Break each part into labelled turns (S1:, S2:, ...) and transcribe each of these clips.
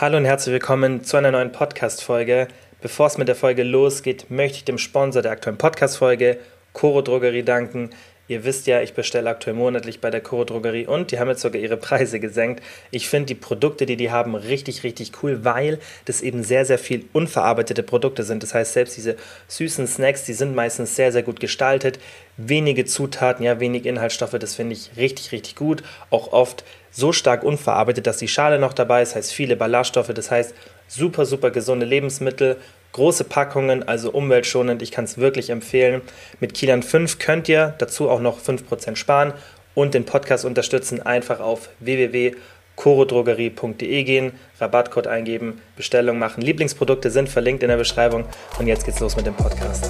S1: Hallo und herzlich willkommen zu einer neuen Podcast-Folge. Bevor es mit der Folge losgeht, möchte ich dem Sponsor der aktuellen Podcast-Folge, Coro Drogerie, danken. Ihr wisst ja, ich bestelle aktuell monatlich bei der Coro Drogerie und die haben jetzt sogar ihre Preise gesenkt. Ich finde die Produkte, die die haben, richtig, richtig cool, weil das eben sehr, sehr viel unverarbeitete Produkte sind. Das heißt, selbst diese süßen Snacks, die sind meistens sehr, sehr gut gestaltet. Wenige Zutaten, ja, wenig Inhaltsstoffe, das finde ich richtig, richtig gut. Auch oft so stark unverarbeitet, dass die Schale noch dabei ist, heißt viele Ballaststoffe, das heißt super, super gesunde Lebensmittel, große Packungen, also umweltschonend, ich kann es wirklich empfehlen. Mit Kilian 5 könnt ihr dazu auch noch 5% sparen und den Podcast unterstützen, einfach auf www.chorodrogerie.de gehen, Rabattcode eingeben, Bestellung machen. Lieblingsprodukte sind verlinkt in der Beschreibung und jetzt geht's los mit dem Podcast.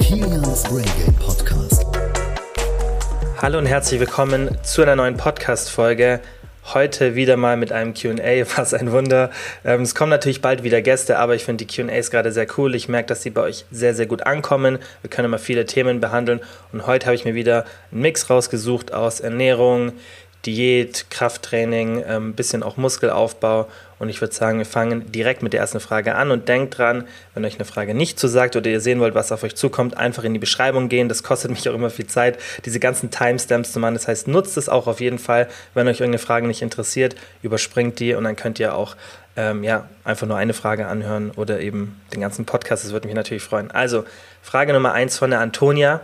S1: Kilians Brain Podcast. Hallo und herzlich willkommen zu einer neuen Podcast-Folge. Heute wieder mal mit einem QA, was ein Wunder. Ähm, es kommen natürlich bald wieder Gäste, aber ich finde die QAs gerade sehr cool. Ich merke, dass sie bei euch sehr, sehr gut ankommen. Wir können immer viele Themen behandeln und heute habe ich mir wieder einen Mix rausgesucht aus Ernährung, Diät, Krafttraining, ein ähm, bisschen auch Muskelaufbau. Und ich würde sagen, wir fangen direkt mit der ersten Frage an und denkt dran, wenn euch eine Frage nicht zusagt oder ihr sehen wollt, was auf euch zukommt, einfach in die Beschreibung gehen. Das kostet mich auch immer viel Zeit, diese ganzen Timestamps zu machen. Das heißt, nutzt es auch auf jeden Fall. Wenn euch irgendeine Frage nicht interessiert, überspringt die und dann könnt ihr auch ähm, ja, einfach nur eine Frage anhören oder eben den ganzen Podcast. Das würde mich natürlich freuen. Also, Frage Nummer eins von der Antonia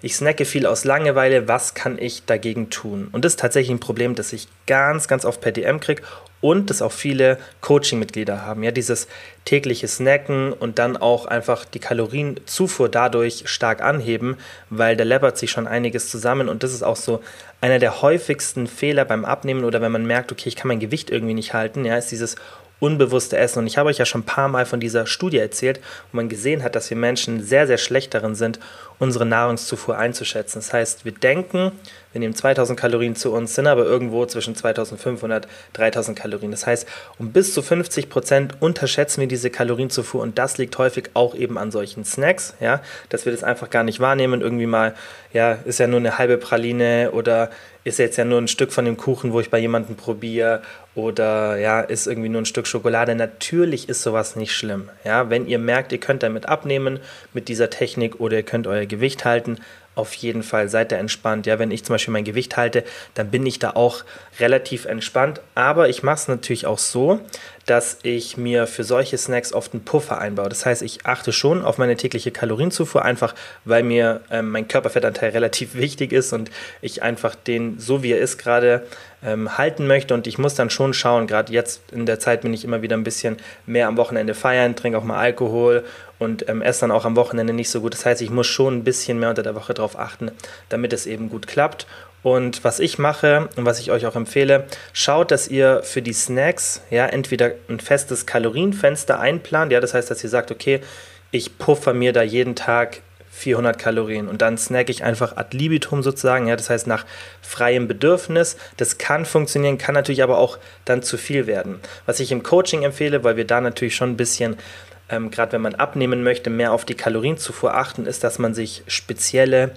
S1: ich snacke viel aus Langeweile, was kann ich dagegen tun? Und das ist tatsächlich ein Problem, das ich ganz, ganz oft per DM kriege und das auch viele Coaching-Mitglieder haben. Ja, dieses tägliche Snacken und dann auch einfach die Kalorienzufuhr dadurch stark anheben, weil da läppert sich schon einiges zusammen und das ist auch so einer der häufigsten Fehler beim Abnehmen oder wenn man merkt, okay, ich kann mein Gewicht irgendwie nicht halten, ja, ist dieses unbewusste Essen. Und ich habe euch ja schon ein paar Mal von dieser Studie erzählt, wo man gesehen hat, dass wir Menschen sehr, sehr schlecht darin sind, unsere Nahrungszufuhr einzuschätzen. Das heißt, wir denken, wir nehmen 2000 Kalorien zu uns, sind aber irgendwo zwischen 2500 und 3000 Kalorien. Das heißt, um bis zu 50 Prozent unterschätzen wir diese Kalorienzufuhr und das liegt häufig auch eben an solchen Snacks, ja, dass wir das einfach gar nicht wahrnehmen. Irgendwie mal, ja, ist ja nur eine halbe Praline oder ist jetzt ja nur ein Stück von dem Kuchen, wo ich bei jemandem probiere oder ja, ist irgendwie nur ein Stück Schokolade. Natürlich ist sowas nicht schlimm. Ja, wenn ihr merkt, ihr könnt damit abnehmen mit dieser Technik oder ihr könnt euer Gewicht halten, auf jeden Fall seid ihr entspannt. Ja, wenn ich zum Beispiel mein Gewicht halte, dann bin ich da auch relativ entspannt. Aber ich mache es natürlich auch so, dass ich mir für solche Snacks oft einen Puffer einbaue. Das heißt, ich achte schon auf meine tägliche Kalorienzufuhr, einfach weil mir ähm, mein Körperfettanteil relativ wichtig ist und ich einfach den, so wie er ist, gerade ähm, halten möchte. Und ich muss dann schon schauen, gerade jetzt in der Zeit bin ich immer wieder ein bisschen mehr am Wochenende feiern, trinke auch mal Alkohol und ähm, esse dann auch am Wochenende nicht so gut. Das heißt, ich muss schon ein bisschen mehr unter der Woche darauf achten, damit es eben gut klappt. Und was ich mache und was ich euch auch empfehle, schaut, dass ihr für die Snacks ja entweder ein festes Kalorienfenster einplant, ja, das heißt, dass ihr sagt, okay, ich puffer mir da jeden Tag 400 Kalorien und dann snack ich einfach ad libitum sozusagen, ja, das heißt nach freiem Bedürfnis. Das kann funktionieren, kann natürlich aber auch dann zu viel werden. Was ich im Coaching empfehle, weil wir da natürlich schon ein bisschen ähm, gerade wenn man abnehmen möchte, mehr auf die Kalorienzufuhr achten, ist, dass man sich spezielle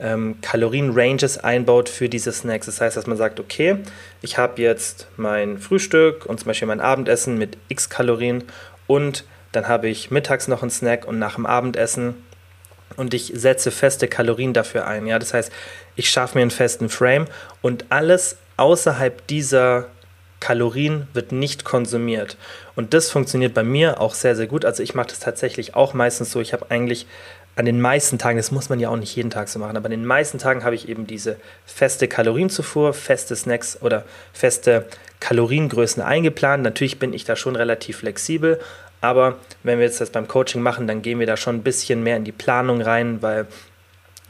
S1: ähm, Kalorien-Ranges einbaut für diese Snacks. Das heißt, dass man sagt, okay, ich habe jetzt mein Frühstück und zum Beispiel mein Abendessen mit x Kalorien und dann habe ich mittags noch einen Snack und nach dem Abendessen und ich setze feste Kalorien dafür ein. Ja, das heißt, ich schaffe mir einen festen Frame und alles außerhalb dieser Kalorien wird nicht konsumiert. Und das funktioniert bei mir auch sehr, sehr gut. Also ich mache das tatsächlich auch meistens so. Ich habe eigentlich an den meisten Tagen, das muss man ja auch nicht jeden Tag so machen, aber an den meisten Tagen habe ich eben diese feste Kalorienzufuhr, feste Snacks oder feste Kaloriengrößen eingeplant. Natürlich bin ich da schon relativ flexibel, aber wenn wir jetzt das beim Coaching machen, dann gehen wir da schon ein bisschen mehr in die Planung rein, weil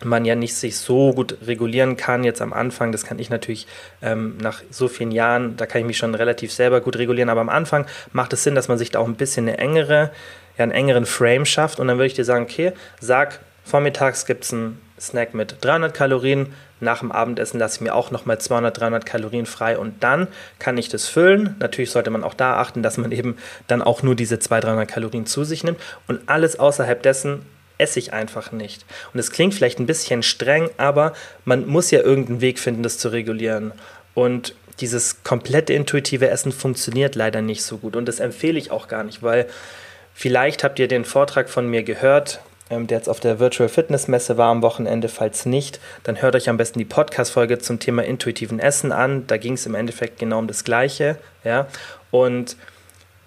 S1: man ja nicht sich so gut regulieren kann. Jetzt am Anfang. Das kann ich natürlich ähm, nach so vielen Jahren, da kann ich mich schon relativ selber gut regulieren, aber am Anfang macht es Sinn, dass man sich da auch ein bisschen eine engere, ja, einen engeren Frame schafft. Und dann würde ich dir sagen, okay, sag, vormittags gibt es einen Snack mit 300 Kalorien, nach dem Abendessen lasse ich mir auch nochmal 200, 300 Kalorien frei. Und dann kann ich das füllen. Natürlich sollte man auch da achten, dass man eben dann auch nur diese 200, 300 Kalorien zu sich nimmt. Und alles außerhalb dessen esse ich einfach nicht. Und es klingt vielleicht ein bisschen streng, aber man muss ja irgendeinen Weg finden, das zu regulieren. Und dieses komplette intuitive Essen funktioniert leider nicht so gut und das empfehle ich auch gar nicht, weil vielleicht habt ihr den Vortrag von mir gehört, ähm, der jetzt auf der Virtual Fitness Messe war am Wochenende. Falls nicht, dann hört euch am besten die Podcast-Folge zum Thema intuitiven Essen an. Da ging es im Endeffekt genau um das Gleiche. Ja? Und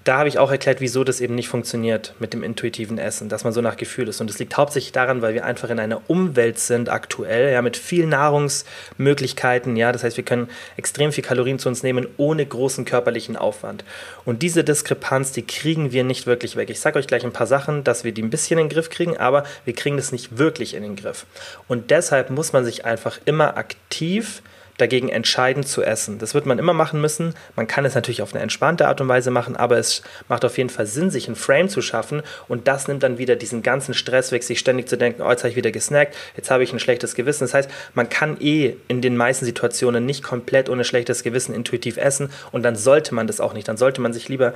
S1: da habe ich auch erklärt, wieso das eben nicht funktioniert mit dem intuitiven Essen, dass man so nach Gefühl ist. Und es liegt hauptsächlich daran, weil wir einfach in einer Umwelt sind aktuell, ja, mit vielen Nahrungsmöglichkeiten, ja, das heißt, wir können extrem viel Kalorien zu uns nehmen ohne großen körperlichen Aufwand. Und diese Diskrepanz, die kriegen wir nicht wirklich weg. Ich sage euch gleich ein paar Sachen, dass wir die ein bisschen in den Griff kriegen, aber wir kriegen das nicht wirklich in den Griff. Und deshalb muss man sich einfach immer aktiv dagegen entscheiden zu essen. Das wird man immer machen müssen. Man kann es natürlich auf eine entspannte Art und Weise machen, aber es macht auf jeden Fall Sinn, sich ein Frame zu schaffen und das nimmt dann wieder diesen ganzen Stress weg, sich ständig zu denken, oh, jetzt habe ich wieder gesnackt, jetzt habe ich ein schlechtes Gewissen. Das heißt, man kann eh in den meisten Situationen nicht komplett ohne schlechtes Gewissen intuitiv essen und dann sollte man das auch nicht. Dann sollte man sich lieber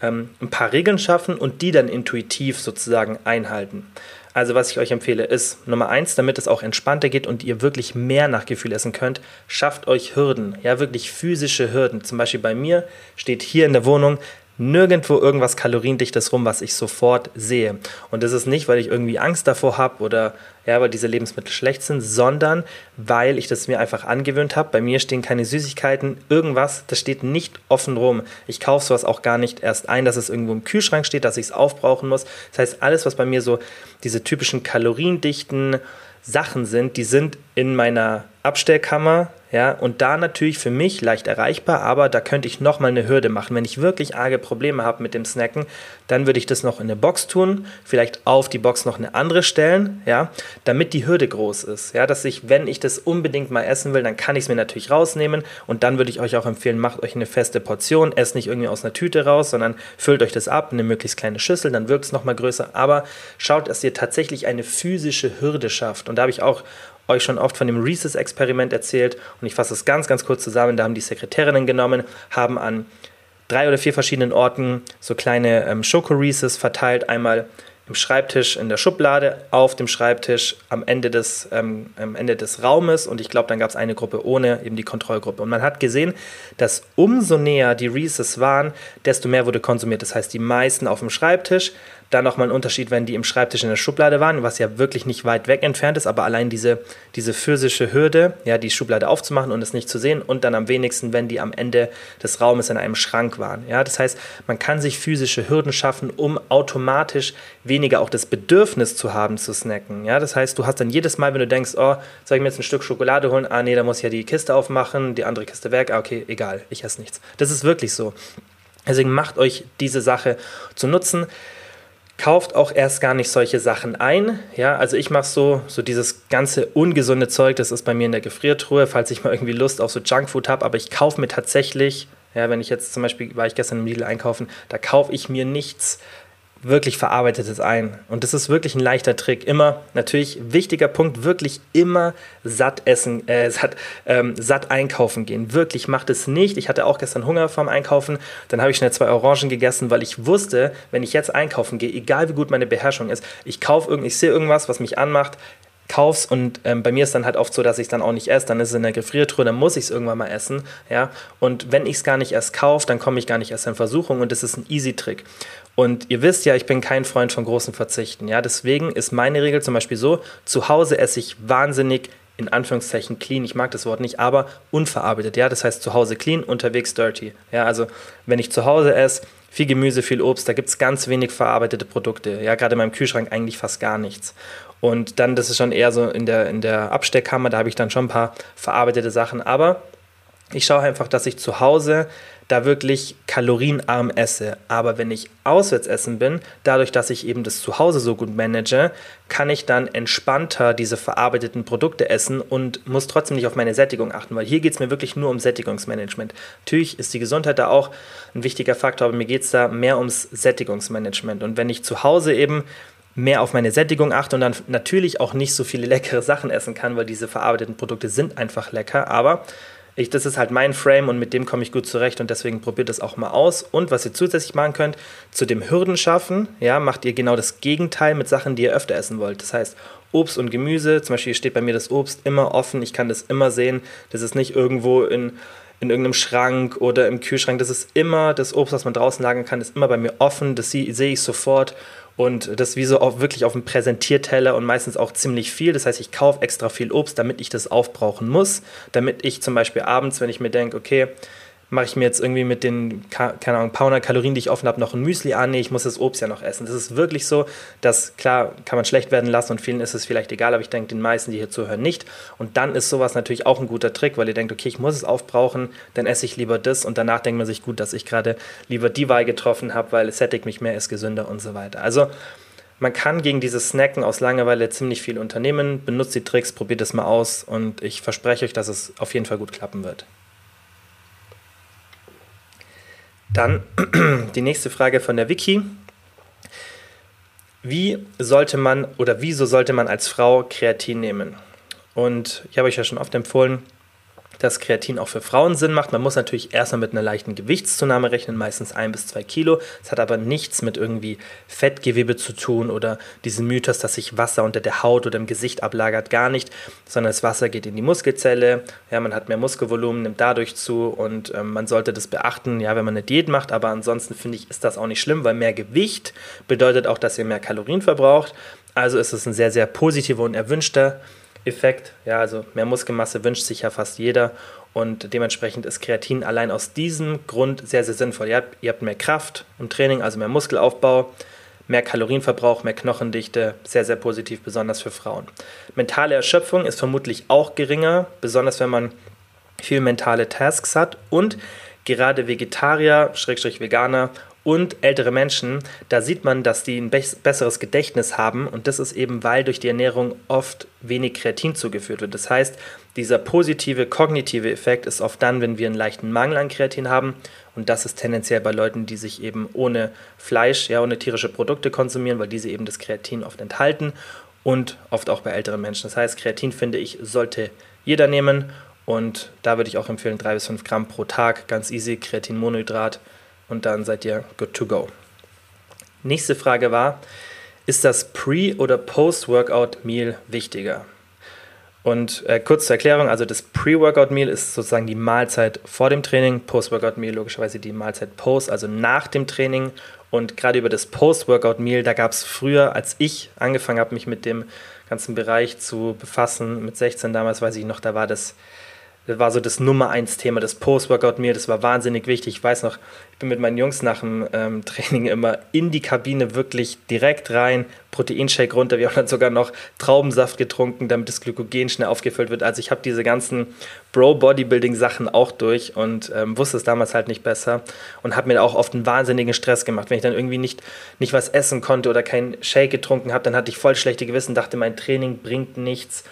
S1: ähm, ein paar Regeln schaffen und die dann intuitiv sozusagen einhalten. Also was ich euch empfehle ist, Nummer eins, damit es auch entspannter geht und ihr wirklich mehr nach Gefühl essen könnt, schafft euch Hürden, ja wirklich physische Hürden. Zum Beispiel bei mir steht hier in der Wohnung nirgendwo irgendwas Kaloriendichtes rum, was ich sofort sehe. Und das ist nicht, weil ich irgendwie Angst davor habe oder ja, weil diese Lebensmittel schlecht sind, sondern weil ich das mir einfach angewöhnt habe. Bei mir stehen keine Süßigkeiten, irgendwas, das steht nicht offen rum. Ich kaufe sowas auch gar nicht erst ein, dass es irgendwo im Kühlschrank steht, dass ich es aufbrauchen muss. Das heißt, alles, was bei mir so diese typischen kaloriendichten Sachen sind, die sind in meiner Abstellkammer, ja, und da natürlich für mich leicht erreichbar, aber da könnte ich nochmal eine Hürde machen. Wenn ich wirklich arge Probleme habe mit dem Snacken, dann würde ich das noch in eine Box tun, vielleicht auf die Box noch eine andere stellen, ja, damit die Hürde groß ist, ja, dass ich, wenn ich das unbedingt mal essen will, dann kann ich es mir natürlich rausnehmen und dann würde ich euch auch empfehlen, macht euch eine feste Portion, esst nicht irgendwie aus einer Tüte raus, sondern füllt euch das ab, eine möglichst kleine Schüssel, dann wirkt es nochmal größer, aber schaut, dass ihr tatsächlich eine physische Hürde schafft und da habe ich auch euch schon oft von dem Reese's-Experiment erzählt und ich fasse es ganz, ganz kurz zusammen. Da haben die Sekretärinnen genommen, haben an drei oder vier verschiedenen Orten so kleine ähm, Schoko-Reese's verteilt. Einmal im Schreibtisch in der Schublade, auf dem Schreibtisch am Ende des, ähm, am Ende des Raumes und ich glaube, dann gab es eine Gruppe ohne, eben die Kontrollgruppe. Und man hat gesehen, dass umso näher die Reese's waren, desto mehr wurde konsumiert. Das heißt, die meisten auf dem Schreibtisch, dann nochmal ein Unterschied, wenn die im Schreibtisch in der Schublade waren, was ja wirklich nicht weit weg entfernt ist, aber allein diese, diese physische Hürde, ja, die Schublade aufzumachen und es nicht zu sehen und dann am wenigsten, wenn die am Ende des Raumes in einem Schrank waren. Ja, das heißt, man kann sich physische Hürden schaffen, um automatisch weniger auch das Bedürfnis zu haben zu snacken. Ja, das heißt, du hast dann jedes Mal, wenn du denkst, oh, soll ich mir jetzt ein Stück Schokolade holen? Ah, nee, da muss ich ja die Kiste aufmachen, die andere Kiste weg. Ah, okay, egal, ich esse nichts. Das ist wirklich so. Deswegen macht euch diese Sache zu nutzen kauft auch erst gar nicht solche Sachen ein. Ja, also ich mache so, so dieses ganze ungesunde Zeug, das ist bei mir in der Gefriertruhe, falls ich mal irgendwie Lust auf so Junkfood habe, aber ich kaufe mir tatsächlich, ja, wenn ich jetzt zum Beispiel, war ich gestern im Lidl einkaufen, da kaufe ich mir nichts wirklich verarbeitetes ein. Und das ist wirklich ein leichter Trick. Immer, natürlich, wichtiger Punkt, wirklich immer satt essen, äh, satt, ähm, satt einkaufen gehen. Wirklich, macht es nicht. Ich hatte auch gestern Hunger vom Einkaufen. Dann habe ich schnell zwei Orangen gegessen, weil ich wusste, wenn ich jetzt einkaufen gehe, egal wie gut meine Beherrschung ist, ich kaufe irgend, ich sehe irgendwas, was mich anmacht, kauf's und ähm, bei mir ist dann halt oft so, dass ich dann auch nicht esse, dann ist es in der Gefriertruhe, dann muss ich es irgendwann mal essen, ja, und wenn ich es gar nicht erst kaufe, dann komme ich gar nicht erst in Versuchung und das ist ein Easy-Trick. Und ihr wisst ja, ich bin kein Freund von großen Verzichten, ja, deswegen ist meine Regel zum Beispiel so, zu Hause esse ich wahnsinnig in Anführungszeichen clean, ich mag das Wort nicht, aber unverarbeitet, ja, das heißt zu Hause clean, unterwegs dirty, ja, also wenn ich zu Hause esse, viel Gemüse, viel Obst, da gibt es ganz wenig verarbeitete Produkte, ja, gerade in meinem Kühlschrank eigentlich fast gar nichts. Und dann, das ist schon eher so in der, in der Absteckkammer, da habe ich dann schon ein paar verarbeitete Sachen. Aber ich schaue einfach, dass ich zu Hause da wirklich kalorienarm esse. Aber wenn ich auswärts essen bin, dadurch, dass ich eben das zu Hause so gut manage, kann ich dann entspannter diese verarbeiteten Produkte essen und muss trotzdem nicht auf meine Sättigung achten, weil hier geht es mir wirklich nur um Sättigungsmanagement. Natürlich ist die Gesundheit da auch ein wichtiger Faktor, aber mir geht es da mehr ums Sättigungsmanagement. Und wenn ich zu Hause eben mehr auf meine Sättigung achte und dann natürlich auch nicht so viele leckere Sachen essen kann, weil diese verarbeiteten Produkte sind einfach lecker. Aber ich, das ist halt mein Frame und mit dem komme ich gut zurecht und deswegen probiert das auch mal aus. Und was ihr zusätzlich machen könnt, zu dem Hürden schaffen, ja, macht ihr genau das Gegenteil mit Sachen, die ihr öfter essen wollt. Das heißt, Obst und Gemüse, zum Beispiel steht bei mir das Obst immer offen, ich kann das immer sehen. Das ist nicht irgendwo in in irgendeinem Schrank oder im Kühlschrank. Das ist immer, das Obst, was man draußen lagern kann, ist immer bei mir offen. Das sehe ich sofort. Und das wie so auch wirklich auf dem Präsentierteller und meistens auch ziemlich viel. Das heißt, ich kaufe extra viel Obst, damit ich das aufbrauchen muss. Damit ich zum Beispiel abends, wenn ich mir denke, okay, mache ich mir jetzt irgendwie mit den, keine Ahnung, paar Kalorien, die ich offen habe, noch ein Müsli an. Nee, ich muss das Obst ja noch essen. Das ist wirklich so, dass, klar, kann man schlecht werden lassen und vielen ist es vielleicht egal, aber ich denke, den meisten, die hier zuhören, nicht. Und dann ist sowas natürlich auch ein guter Trick, weil ihr denkt, okay, ich muss es aufbrauchen, dann esse ich lieber das und danach denkt man sich, gut, dass ich gerade lieber die Wahl getroffen habe, weil es sättigt mich mehr, ist gesünder und so weiter. Also, man kann gegen dieses Snacken aus Langeweile ziemlich viel unternehmen. Benutzt die Tricks, probiert es mal aus und ich verspreche euch, dass es auf jeden Fall gut klappen wird. Dann die nächste Frage von der Wiki. Wie sollte man oder wieso sollte man als Frau Kreatin nehmen? Und ich habe euch ja schon oft empfohlen, dass Kreatin auch für Frauen Sinn macht. Man muss natürlich erstmal mit einer leichten Gewichtszunahme rechnen, meistens ein bis zwei Kilo. Es hat aber nichts mit irgendwie Fettgewebe zu tun oder diesen Mythos, dass sich Wasser unter der Haut oder im Gesicht ablagert, gar nicht, sondern das Wasser geht in die Muskelzelle. Ja, man hat mehr Muskelvolumen, nimmt dadurch zu und ähm, man sollte das beachten, ja, wenn man eine Diät macht. Aber ansonsten finde ich, ist das auch nicht schlimm, weil mehr Gewicht bedeutet auch, dass ihr mehr Kalorien verbraucht. Also ist es ein sehr, sehr positiver und erwünschter Effekt. Ja, also mehr Muskelmasse wünscht sich ja fast jeder und dementsprechend ist Kreatin allein aus diesem Grund sehr, sehr sinnvoll. Ihr habt, ihr habt mehr Kraft im Training, also mehr Muskelaufbau, mehr Kalorienverbrauch, mehr Knochendichte, sehr, sehr positiv, besonders für Frauen. Mentale Erschöpfung ist vermutlich auch geringer, besonders wenn man viel mentale Tasks hat und gerade Vegetarier, Schrägstrich Veganer und ältere Menschen, da sieht man, dass die ein besseres Gedächtnis haben und das ist eben, weil durch die Ernährung oft wenig Kreatin zugeführt wird. Das heißt, dieser positive kognitive Effekt ist oft dann, wenn wir einen leichten Mangel an Kreatin haben und das ist tendenziell bei Leuten, die sich eben ohne Fleisch, ja, ohne tierische Produkte konsumieren, weil diese eben das Kreatin oft enthalten und oft auch bei älteren Menschen. Das heißt, Kreatin finde ich, sollte jeder nehmen und da würde ich auch empfehlen, drei bis fünf Gramm pro Tag, ganz easy, Kreatinmonohydrat und dann seid ihr good to go. Nächste Frage war, ist das Pre- oder Post-Workout-Meal wichtiger? Und äh, kurz zur Erklärung, also das Pre-Workout-Meal ist sozusagen die Mahlzeit vor dem Training, Post-Workout-Meal logischerweise die Mahlzeit post, also nach dem Training. Und gerade über das Post-Workout-Meal, da gab es früher, als ich angefangen habe, mich mit dem ganzen Bereich zu befassen, mit 16 damals weiß ich noch, da war das das war so das Nummer eins Thema, das Post-Workout-Meal, das war wahnsinnig wichtig. Ich weiß noch, ich bin mit meinen Jungs nach dem ähm, Training immer in die Kabine wirklich direkt rein, Proteinshake runter. Wir haben dann sogar noch Traubensaft getrunken, damit das Glykogen schnell aufgefüllt wird. Also ich habe diese ganzen Bro-Bodybuilding-Sachen auch durch und ähm, wusste es damals halt nicht besser und habe mir auch oft einen wahnsinnigen Stress gemacht. Wenn ich dann irgendwie nicht, nicht was essen konnte oder keinen Shake getrunken habe, dann hatte ich voll schlechte Gewissen, dachte, mein Training bringt nichts.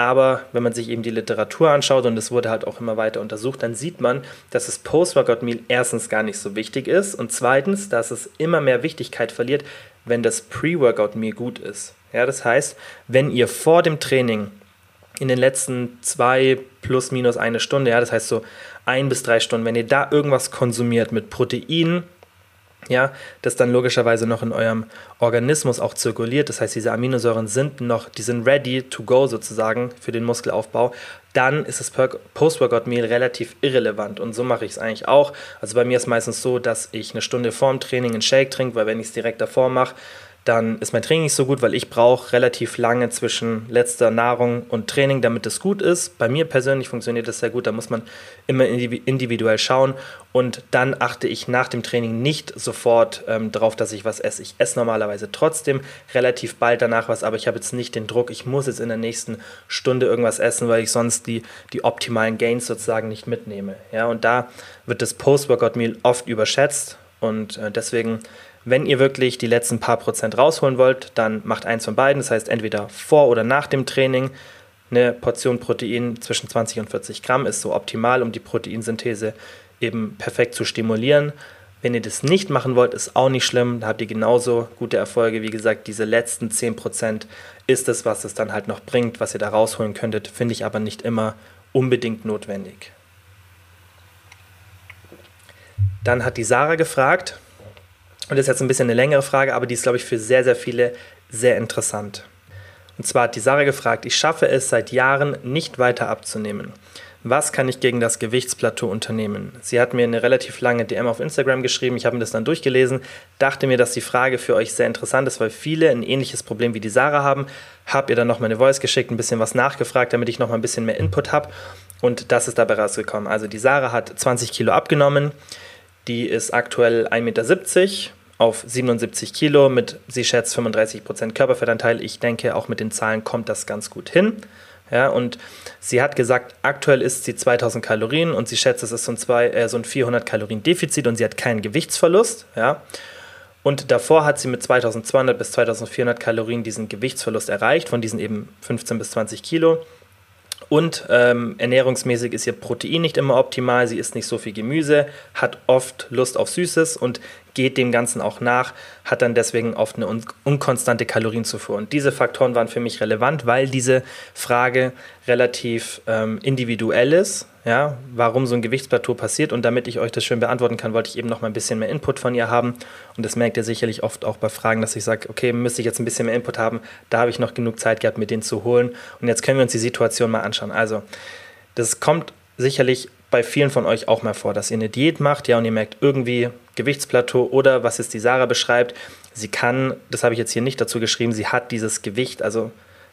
S1: Aber wenn man sich eben die Literatur anschaut und es wurde halt auch immer weiter untersucht, dann sieht man, dass das Post-Workout-Meal erstens gar nicht so wichtig ist und zweitens, dass es immer mehr Wichtigkeit verliert, wenn das Pre-Workout-Meal gut ist. Ja, das heißt, wenn ihr vor dem Training in den letzten zwei plus minus eine Stunde, ja, das heißt so ein bis drei Stunden, wenn ihr da irgendwas konsumiert mit Proteinen, ja, das dann logischerweise noch in eurem Organismus auch zirkuliert. Das heißt, diese Aminosäuren sind noch, die sind ready to go sozusagen für den Muskelaufbau. Dann ist das Post-Workout-Meal relativ irrelevant und so mache ich es eigentlich auch. Also bei mir ist meistens so, dass ich eine Stunde vorm Training einen Shake trinke, weil wenn ich es direkt davor mache, dann ist mein Training nicht so gut, weil ich brauche relativ lange zwischen letzter Nahrung und Training, damit es gut ist. Bei mir persönlich funktioniert das sehr gut, da muss man immer individuell schauen und dann achte ich nach dem Training nicht sofort ähm, darauf, dass ich was esse. Ich esse normalerweise trotzdem relativ bald danach was, aber ich habe jetzt nicht den Druck, ich muss jetzt in der nächsten Stunde irgendwas essen, weil ich sonst die, die optimalen Gains sozusagen nicht mitnehme. Ja, und da wird das Post-Workout-Meal oft überschätzt und äh, deswegen wenn ihr wirklich die letzten paar Prozent rausholen wollt, dann macht eins von beiden. Das heißt, entweder vor oder nach dem Training. Eine Portion Protein zwischen 20 und 40 Gramm ist so optimal, um die Proteinsynthese eben perfekt zu stimulieren. Wenn ihr das nicht machen wollt, ist auch nicht schlimm. Da habt ihr genauso gute Erfolge. Wie gesagt, diese letzten 10% ist es, was es dann halt noch bringt, was ihr da rausholen könntet. Finde ich aber nicht immer unbedingt notwendig. Dann hat die Sarah gefragt, und das ist jetzt ein bisschen eine längere Frage, aber die ist, glaube ich, für sehr, sehr viele sehr interessant. Und zwar hat die Sarah gefragt, ich schaffe es seit Jahren nicht weiter abzunehmen. was kann ich gegen das Gewichtsplateau unternehmen? Sie hat mir eine relativ lange DM auf Instagram geschrieben, ich habe mir das dann durchgelesen, dachte mir, dass die Frage für euch sehr interessant ist, weil viele ein ähnliches Problem wie die Sarah haben. Habe ihr dann noch meine Voice geschickt, ein bisschen was nachgefragt, damit ich noch mal ein bisschen mehr Input habe und das ist dabei rausgekommen. Also die Sarah hat 20 Kilo abgenommen, die ist aktuell 1,70 Meter auf 77 Kilo mit, sie schätzt 35% Körperfettanteil. Ich denke, auch mit den Zahlen kommt das ganz gut hin. Ja, und sie hat gesagt, aktuell ist sie 2000 Kalorien und sie schätzt, es ist so ein, zwei, äh, so ein 400 Kalorien Defizit und sie hat keinen Gewichtsverlust. Ja. Und davor hat sie mit 2200 bis 2400 Kalorien diesen Gewichtsverlust erreicht, von diesen eben 15 bis 20 Kilo. Und ähm, ernährungsmäßig ist ihr Protein nicht immer optimal. Sie isst nicht so viel Gemüse, hat oft Lust auf Süßes und geht dem Ganzen auch nach, hat dann deswegen oft eine un unkonstante Kalorienzufuhr. Und diese Faktoren waren für mich relevant, weil diese Frage relativ ähm, individuell ist, ja, warum so ein Gewichtsplateau passiert. Und damit ich euch das schön beantworten kann, wollte ich eben noch mal ein bisschen mehr Input von ihr haben. Und das merkt ihr sicherlich oft auch bei Fragen, dass ich sage, okay, müsste ich jetzt ein bisschen mehr Input haben. Da habe ich noch genug Zeit gehabt, mir den zu holen. Und jetzt können wir uns die Situation mal anschauen. Also, das kommt sicherlich bei vielen von euch auch mal vor, dass ihr eine Diät macht, ja, und ihr merkt irgendwie Gewichtsplateau oder was jetzt die Sarah beschreibt, sie kann, das habe ich jetzt hier nicht dazu geschrieben, sie hat dieses Gewicht, also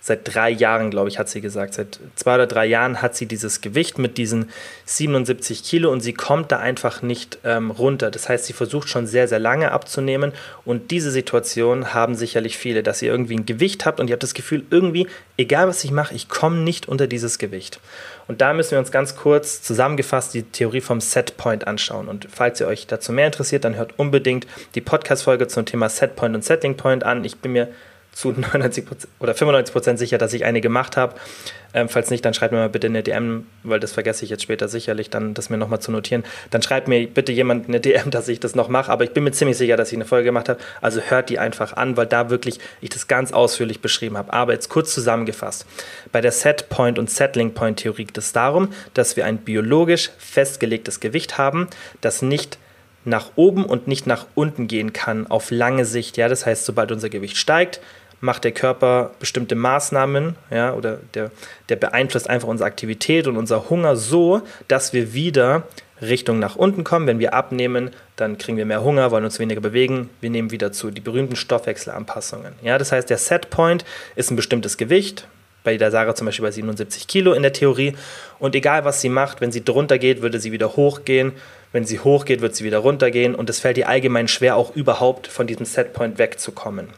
S1: seit drei Jahren, glaube ich, hat sie gesagt. Seit zwei oder drei Jahren hat sie dieses Gewicht mit diesen 77 Kilo und sie kommt da einfach nicht ähm, runter. Das heißt, sie versucht schon sehr, sehr lange abzunehmen und diese Situation haben sicherlich viele, dass ihr irgendwie ein Gewicht habt und ihr habt das Gefühl, irgendwie, egal was ich mache, ich komme nicht unter dieses Gewicht. Und da müssen wir uns ganz kurz zusammengefasst die Theorie vom Setpoint anschauen. Und falls ihr euch dazu mehr interessiert, dann hört unbedingt die Podcast-Folge zum Thema Setpoint und Setting Point an. Ich bin mir zu 99 oder 95 Prozent sicher, dass ich eine gemacht habe. Ähm, falls nicht, dann schreibt mir mal bitte eine DM, weil das vergesse ich jetzt später sicherlich, dann das mir nochmal zu notieren. Dann schreibt mir bitte jemand eine DM, dass ich das noch mache. Aber ich bin mir ziemlich sicher, dass ich eine Folge gemacht habe. Also hört die einfach an, weil da wirklich ich das ganz ausführlich beschrieben habe. Aber jetzt kurz zusammengefasst. Bei der Setpoint und Settling Point Theorie geht es darum, dass wir ein biologisch festgelegtes Gewicht haben, das nicht nach oben und nicht nach unten gehen kann auf lange Sicht. Ja, das heißt, sobald unser Gewicht steigt, macht der Körper bestimmte Maßnahmen, ja, oder der, der beeinflusst einfach unsere Aktivität und unser Hunger so, dass wir wieder Richtung nach unten kommen. Wenn wir abnehmen, dann kriegen wir mehr Hunger, wollen uns weniger bewegen, wir nehmen wieder zu. Die berühmten Stoffwechselanpassungen. Ja, das heißt, der Setpoint ist ein bestimmtes Gewicht. Bei der Sarah zum Beispiel bei 77 Kilo in der Theorie. Und egal was sie macht, wenn sie drunter geht, würde sie wieder hochgehen. Wenn sie hochgeht, wird sie wieder runtergehen. Und es fällt ihr allgemein schwer, auch überhaupt von diesem Setpoint wegzukommen.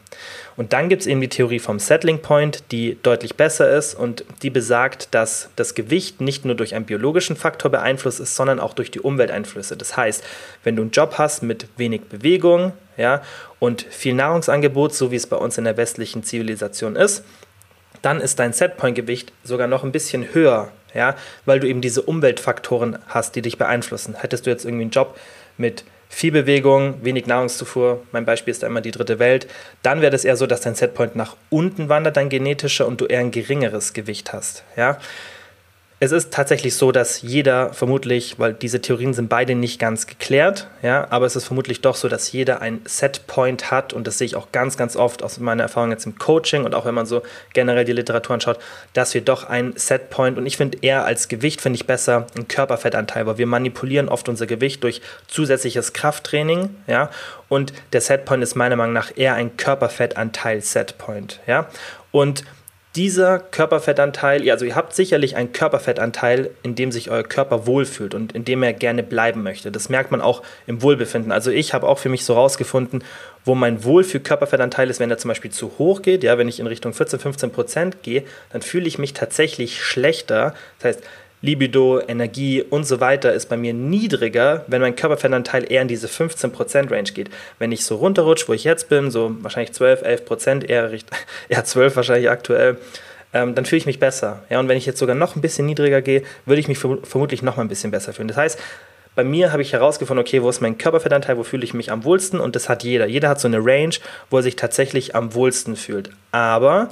S1: Und dann gibt es eben die Theorie vom Settling Point, die deutlich besser ist und die besagt, dass das Gewicht nicht nur durch einen biologischen Faktor beeinflusst ist, sondern auch durch die Umwelteinflüsse. Das heißt, wenn du einen Job hast mit wenig Bewegung ja, und viel Nahrungsangebot, so wie es bei uns in der westlichen Zivilisation ist, dann ist dein Setpoint-Gewicht sogar noch ein bisschen höher, ja, weil du eben diese Umweltfaktoren hast, die dich beeinflussen. Hättest du jetzt irgendwie einen Job mit viel Bewegung, wenig Nahrungszufuhr, mein Beispiel ist da immer die dritte Welt, dann wäre das eher so, dass dein Setpoint nach unten wandert, dein genetischer, und du eher ein geringeres Gewicht hast. Ja? Es ist tatsächlich so, dass jeder vermutlich, weil diese Theorien sind beide nicht ganz geklärt, ja, aber es ist vermutlich doch so, dass jeder ein Setpoint hat und das sehe ich auch ganz, ganz oft aus meiner Erfahrung jetzt im Coaching und auch wenn man so generell die Literatur anschaut, dass wir doch ein Setpoint und ich finde eher als Gewicht finde ich besser einen Körperfettanteil, weil wir manipulieren oft unser Gewicht durch zusätzliches Krafttraining, ja, und der Setpoint ist meiner Meinung nach eher ein Körperfettanteil Setpoint, ja, und dieser Körperfettanteil, also ihr habt sicherlich einen Körperfettanteil, in dem sich euer Körper wohlfühlt und in dem er gerne bleiben möchte. Das merkt man auch im Wohlbefinden. Also ich habe auch für mich so rausgefunden, wo mein Wohlfühl-Körperfettanteil ist, wenn er zum Beispiel zu hoch geht, ja, wenn ich in Richtung 14, 15 Prozent gehe, dann fühle ich mich tatsächlich schlechter. Das heißt, Libido, Energie und so weiter ist bei mir niedriger, wenn mein Körperfettanteil eher in diese 15% Range geht. Wenn ich so runterrutsche, wo ich jetzt bin, so wahrscheinlich 12, 11%, eher, eher 12 wahrscheinlich aktuell, ähm, dann fühle ich mich besser. Ja, und wenn ich jetzt sogar noch ein bisschen niedriger gehe, würde ich mich vermutlich noch mal ein bisschen besser fühlen. Das heißt, bei mir habe ich herausgefunden, okay, wo ist mein Körperfettanteil, wo fühle ich mich am wohlsten und das hat jeder. Jeder hat so eine Range, wo er sich tatsächlich am wohlsten fühlt. Aber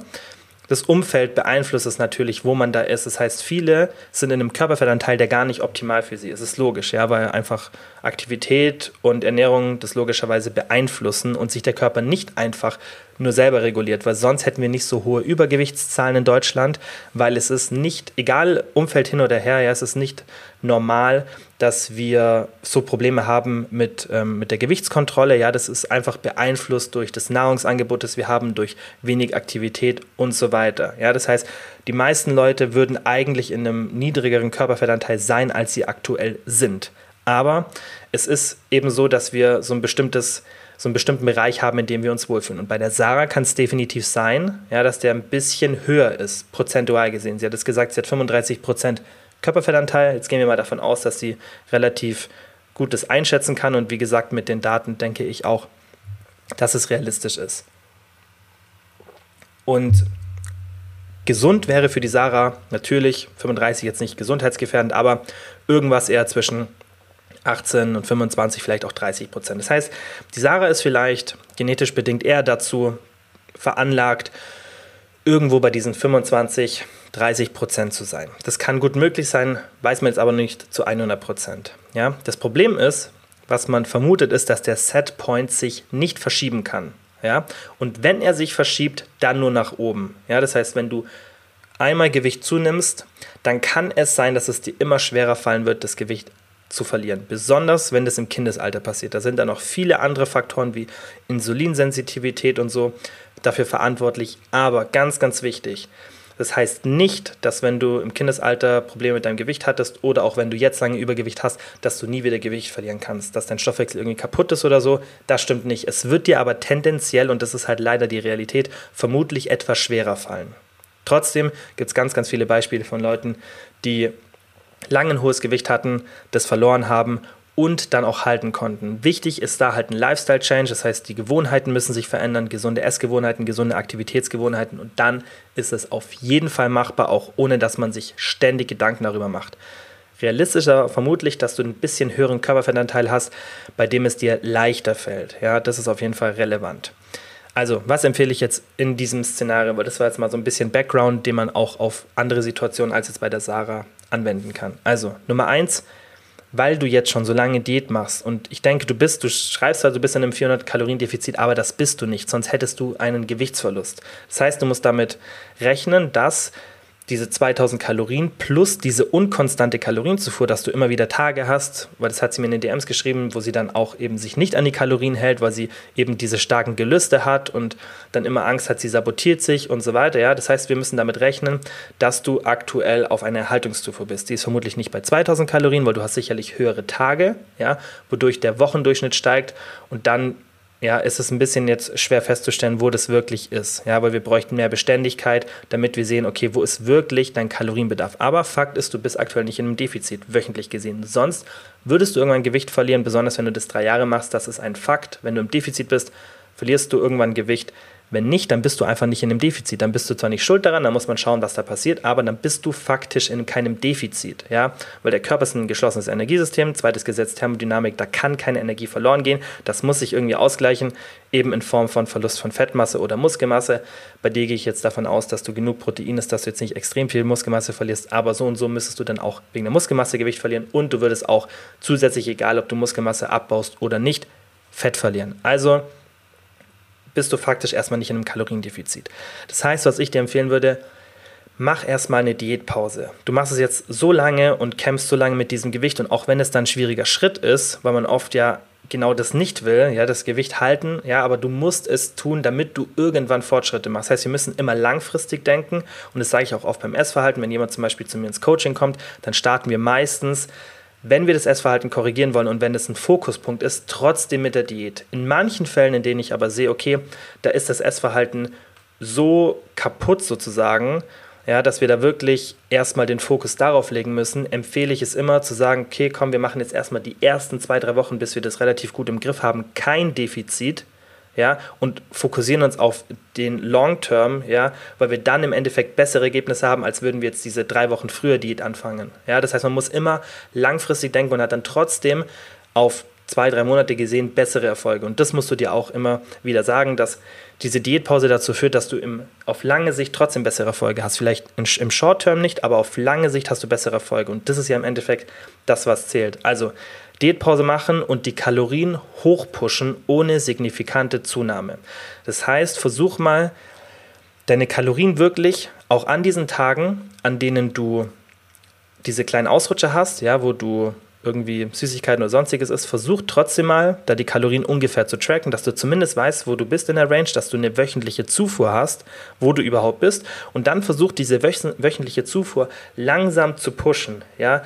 S1: das Umfeld beeinflusst es natürlich, wo man da ist. Das heißt, viele sind in einem Körperfettanteil, der gar nicht optimal für sie ist. Es ist logisch, ja, weil einfach Aktivität und Ernährung das logischerweise beeinflussen und sich der Körper nicht einfach nur selber reguliert, weil sonst hätten wir nicht so hohe Übergewichtszahlen in Deutschland, weil es ist nicht, egal Umfeld hin oder her, ja, es ist nicht normal, dass wir so Probleme haben mit, ähm, mit der Gewichtskontrolle. Ja, das ist einfach beeinflusst durch das Nahrungsangebot, das wir haben, durch wenig Aktivität und so weiter. Ja, das heißt, die meisten Leute würden eigentlich in einem niedrigeren Körperfettanteil sein, als sie aktuell sind. Aber es ist eben so, dass wir so ein bestimmtes so einen bestimmten Bereich haben, in dem wir uns wohlfühlen. Und bei der Sarah kann es definitiv sein, ja, dass der ein bisschen höher ist, prozentual gesehen. Sie hat es gesagt, sie hat 35 Prozent Körperfettanteil. Jetzt gehen wir mal davon aus, dass sie relativ gut das einschätzen kann. Und wie gesagt, mit den Daten denke ich auch, dass es realistisch ist. Und gesund wäre für die Sarah natürlich 35 jetzt nicht gesundheitsgefährdend, aber irgendwas eher zwischen 18 und 25, vielleicht auch 30 Prozent. Das heißt, die Sarah ist vielleicht genetisch bedingt eher dazu veranlagt, irgendwo bei diesen 25, 30 Prozent zu sein. Das kann gut möglich sein, weiß man jetzt aber nicht zu 100 Prozent. Ja? Das Problem ist, was man vermutet, ist, dass der Setpoint sich nicht verschieben kann. Ja? Und wenn er sich verschiebt, dann nur nach oben. Ja? Das heißt, wenn du einmal Gewicht zunimmst, dann kann es sein, dass es dir immer schwerer fallen wird, das Gewicht zu verlieren. Besonders wenn das im Kindesalter passiert. Da sind dann noch viele andere Faktoren wie Insulinsensitivität und so dafür verantwortlich. Aber ganz, ganz wichtig. Das heißt nicht, dass wenn du im Kindesalter Probleme mit deinem Gewicht hattest oder auch wenn du jetzt lange Übergewicht hast, dass du nie wieder Gewicht verlieren kannst, dass dein Stoffwechsel irgendwie kaputt ist oder so. Das stimmt nicht. Es wird dir aber tendenziell, und das ist halt leider die Realität, vermutlich etwas schwerer fallen. Trotzdem gibt es ganz, ganz viele Beispiele von Leuten, die lange ein hohes Gewicht hatten, das verloren haben und dann auch halten konnten. Wichtig ist da halt ein Lifestyle-Change, das heißt, die Gewohnheiten müssen sich verändern, gesunde Essgewohnheiten, gesunde Aktivitätsgewohnheiten und dann ist es auf jeden Fall machbar, auch ohne dass man sich ständig Gedanken darüber macht. Realistischer vermutlich, dass du ein bisschen höheren Körperfettanteil hast, bei dem es dir leichter fällt. Ja, das ist auf jeden Fall relevant. Also, was empfehle ich jetzt in diesem Szenario? Weil das war jetzt mal so ein bisschen Background, den man auch auf andere Situationen als jetzt bei der Sarah anwenden kann. Also, Nummer eins, weil du jetzt schon so lange Diät machst und ich denke, du bist, du schreibst also, du bist in einem 400-Kalorien-Defizit, aber das bist du nicht, sonst hättest du einen Gewichtsverlust. Das heißt, du musst damit rechnen, dass diese 2000 Kalorien plus diese unkonstante Kalorienzufuhr, dass du immer wieder Tage hast, weil das hat sie mir in den DMs geschrieben, wo sie dann auch eben sich nicht an die Kalorien hält, weil sie eben diese starken Gelüste hat und dann immer Angst hat, sie sabotiert sich und so weiter. Ja, das heißt, wir müssen damit rechnen, dass du aktuell auf einer Erhaltungszufuhr bist. Die ist vermutlich nicht bei 2000 Kalorien, weil du hast sicherlich höhere Tage, ja, wodurch der Wochendurchschnitt steigt und dann ja, ist es ein bisschen jetzt schwer festzustellen, wo das wirklich ist. Ja, weil wir bräuchten mehr Beständigkeit, damit wir sehen, okay, wo ist wirklich dein Kalorienbedarf. Aber Fakt ist, du bist aktuell nicht in einem Defizit, wöchentlich gesehen. Sonst würdest du irgendwann Gewicht verlieren, besonders wenn du das drei Jahre machst. Das ist ein Fakt. Wenn du im Defizit bist, verlierst du irgendwann Gewicht. Wenn nicht, dann bist du einfach nicht in einem Defizit. Dann bist du zwar nicht schuld daran, dann muss man schauen, was da passiert, aber dann bist du faktisch in keinem Defizit, ja, weil der Körper ist ein geschlossenes Energiesystem, zweites Gesetz Thermodynamik, da kann keine Energie verloren gehen, das muss sich irgendwie ausgleichen, eben in Form von Verlust von Fettmasse oder Muskelmasse. Bei dir gehe ich jetzt davon aus, dass du genug Protein hast, dass du jetzt nicht extrem viel Muskelmasse verlierst, aber so und so müsstest du dann auch wegen der Muskelmasse Gewicht verlieren und du würdest auch zusätzlich, egal ob du Muskelmasse abbaust oder nicht, Fett verlieren. Also bist du faktisch erstmal nicht in einem Kaloriendefizit. Das heißt, was ich dir empfehlen würde, mach erstmal eine Diätpause. Du machst es jetzt so lange und kämpfst so lange mit diesem Gewicht und auch wenn es dann ein schwieriger Schritt ist, weil man oft ja genau das nicht will, ja, das Gewicht halten, ja, aber du musst es tun, damit du irgendwann Fortschritte machst. Das heißt, wir müssen immer langfristig denken und das sage ich auch oft beim Essverhalten, wenn jemand zum Beispiel zu mir ins Coaching kommt, dann starten wir meistens wenn wir das Essverhalten korrigieren wollen und wenn das ein Fokuspunkt ist, trotzdem mit der Diät. In manchen Fällen, in denen ich aber sehe, okay, da ist das Essverhalten so kaputt sozusagen, ja, dass wir da wirklich erstmal den Fokus darauf legen müssen, empfehle ich es immer zu sagen, okay, komm, wir machen jetzt erstmal die ersten zwei, drei Wochen, bis wir das relativ gut im Griff haben, kein Defizit ja, und fokussieren uns auf den Long Term, ja, weil wir dann im Endeffekt bessere Ergebnisse haben, als würden wir jetzt diese drei Wochen früher Diät anfangen. Ja, das heißt, man muss immer langfristig denken und hat dann trotzdem auf zwei, drei Monate gesehen bessere Erfolge. Und das musst du dir auch immer wieder sagen, dass diese Diätpause dazu führt, dass du im, auf lange Sicht trotzdem bessere Erfolge hast. Vielleicht im, im Short-Term nicht, aber auf lange Sicht hast du bessere Erfolge. Und das ist ja im Endeffekt das, was zählt. Also Diätpause machen und die Kalorien hochpushen ohne signifikante Zunahme. Das heißt, versuch mal, deine Kalorien wirklich auch an diesen Tagen, an denen du diese kleinen Ausrutscher hast, ja, wo du irgendwie Süßigkeiten oder sonstiges ist, versuch trotzdem mal, da die Kalorien ungefähr zu tracken, dass du zumindest weißt, wo du bist in der Range, dass du eine wöchentliche Zufuhr hast, wo du überhaupt bist und dann versuch diese wöchentliche Zufuhr langsam zu pushen, ja,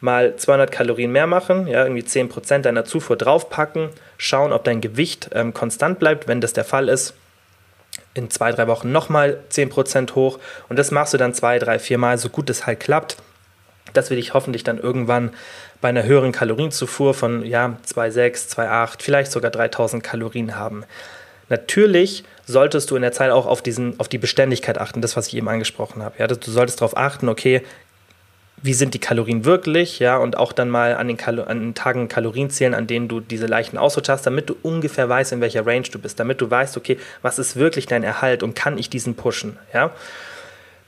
S1: mal 200 Kalorien mehr machen, ja, irgendwie 10% deiner Zufuhr draufpacken, schauen, ob dein Gewicht ähm, konstant bleibt, wenn das der Fall ist, in zwei, drei Wochen nochmal 10% hoch und das machst du dann zwei, drei, vier Mal, so gut es halt klappt das will ich hoffentlich dann irgendwann bei einer höheren Kalorienzufuhr von ja, 2,6, 2,8, vielleicht sogar 3000 Kalorien haben. Natürlich solltest du in der Zeit auch auf, diesen, auf die Beständigkeit achten, das, was ich eben angesprochen habe. Ja, du solltest darauf achten, okay, wie sind die Kalorien wirklich, ja, und auch dann mal an den, an den Tagen Kalorien zählen, an denen du diese leichten Ausrutscher hast, damit du ungefähr weißt, in welcher Range du bist, damit du weißt, okay, was ist wirklich dein Erhalt und kann ich diesen pushen, ja.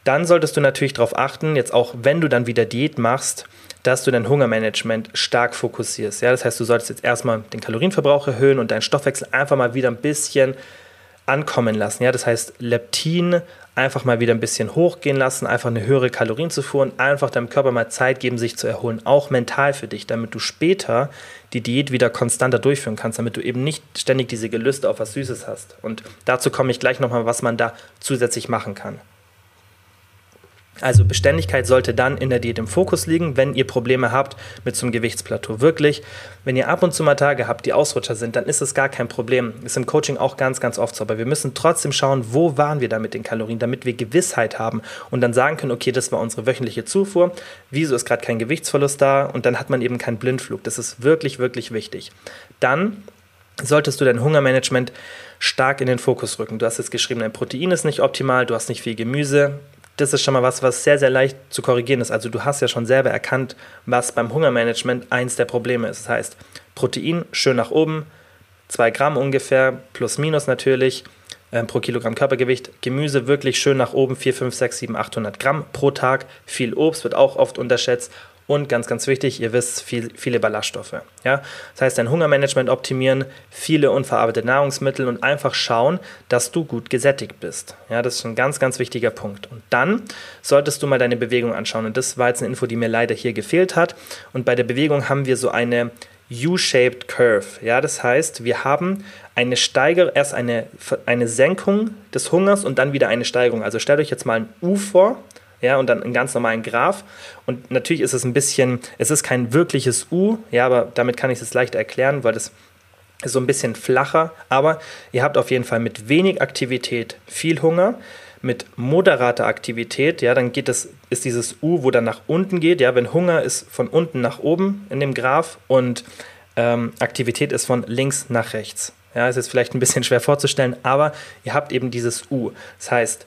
S1: Dann solltest du natürlich darauf achten, jetzt auch wenn du dann wieder Diät machst, dass du dein Hungermanagement stark fokussierst. Ja, das heißt, du solltest jetzt erstmal den Kalorienverbrauch erhöhen und deinen Stoffwechsel einfach mal wieder ein bisschen ankommen lassen. Ja, das heißt, Leptin einfach mal wieder ein bisschen hochgehen lassen, einfach eine höhere Kalorienzufuhr und einfach deinem Körper mal Zeit geben, sich zu erholen, auch mental für dich, damit du später die Diät wieder konstanter durchführen kannst, damit du eben nicht ständig diese Gelüste auf was Süßes hast. Und dazu komme ich gleich nochmal, was man da zusätzlich machen kann. Also Beständigkeit sollte dann in der Diät im Fokus liegen, wenn ihr Probleme habt mit so Gewichtsplateau. Wirklich, wenn ihr ab und zu mal Tage habt, die Ausrutscher sind, dann ist es gar kein Problem. Ist im Coaching auch ganz, ganz oft so. Aber wir müssen trotzdem schauen, wo waren wir da mit den Kalorien, damit wir Gewissheit haben und dann sagen können, okay, das war unsere wöchentliche Zufuhr. Wieso ist gerade kein Gewichtsverlust da? Und dann hat man eben keinen Blindflug. Das ist wirklich, wirklich wichtig. Dann solltest du dein Hungermanagement stark in den Fokus rücken. Du hast jetzt geschrieben, dein Protein ist nicht optimal, du hast nicht viel Gemüse das ist schon mal was, was sehr, sehr leicht zu korrigieren ist. Also du hast ja schon selber erkannt, was beim Hungermanagement eins der Probleme ist. Das heißt, Protein schön nach oben, 2 Gramm ungefähr, plus minus natürlich, äh, pro Kilogramm Körpergewicht. Gemüse wirklich schön nach oben, 4, 5, 6, 7, 800 Gramm pro Tag. Viel Obst wird auch oft unterschätzt und ganz, ganz wichtig, ihr wisst, viel, viele Ballaststoffe. Ja? Das heißt, dein Hungermanagement optimieren, viele unverarbeitete Nahrungsmittel und einfach schauen, dass du gut gesättigt bist. Ja, das ist ein ganz, ganz wichtiger Punkt. Und dann solltest du mal deine Bewegung anschauen. Und das war jetzt eine Info, die mir leider hier gefehlt hat. Und bei der Bewegung haben wir so eine U-shaped Curve. Ja, das heißt, wir haben eine Steigerung, erst eine, eine Senkung des Hungers und dann wieder eine Steigerung. Also stellt euch jetzt mal ein U vor ja, und dann einen ganz normalen Graph. Und natürlich ist es ein bisschen, es ist kein wirkliches U, ja, aber damit kann ich es leicht erklären, weil das ist so ein bisschen flacher. Aber ihr habt auf jeden Fall mit wenig Aktivität viel Hunger. Mit moderater Aktivität, ja, dann geht das, ist dieses U, wo dann nach unten geht, ja, wenn Hunger ist von unten nach oben in dem Graph und ähm, Aktivität ist von links nach rechts. Ja, ist jetzt vielleicht ein bisschen schwer vorzustellen, aber ihr habt eben dieses U. Das heißt,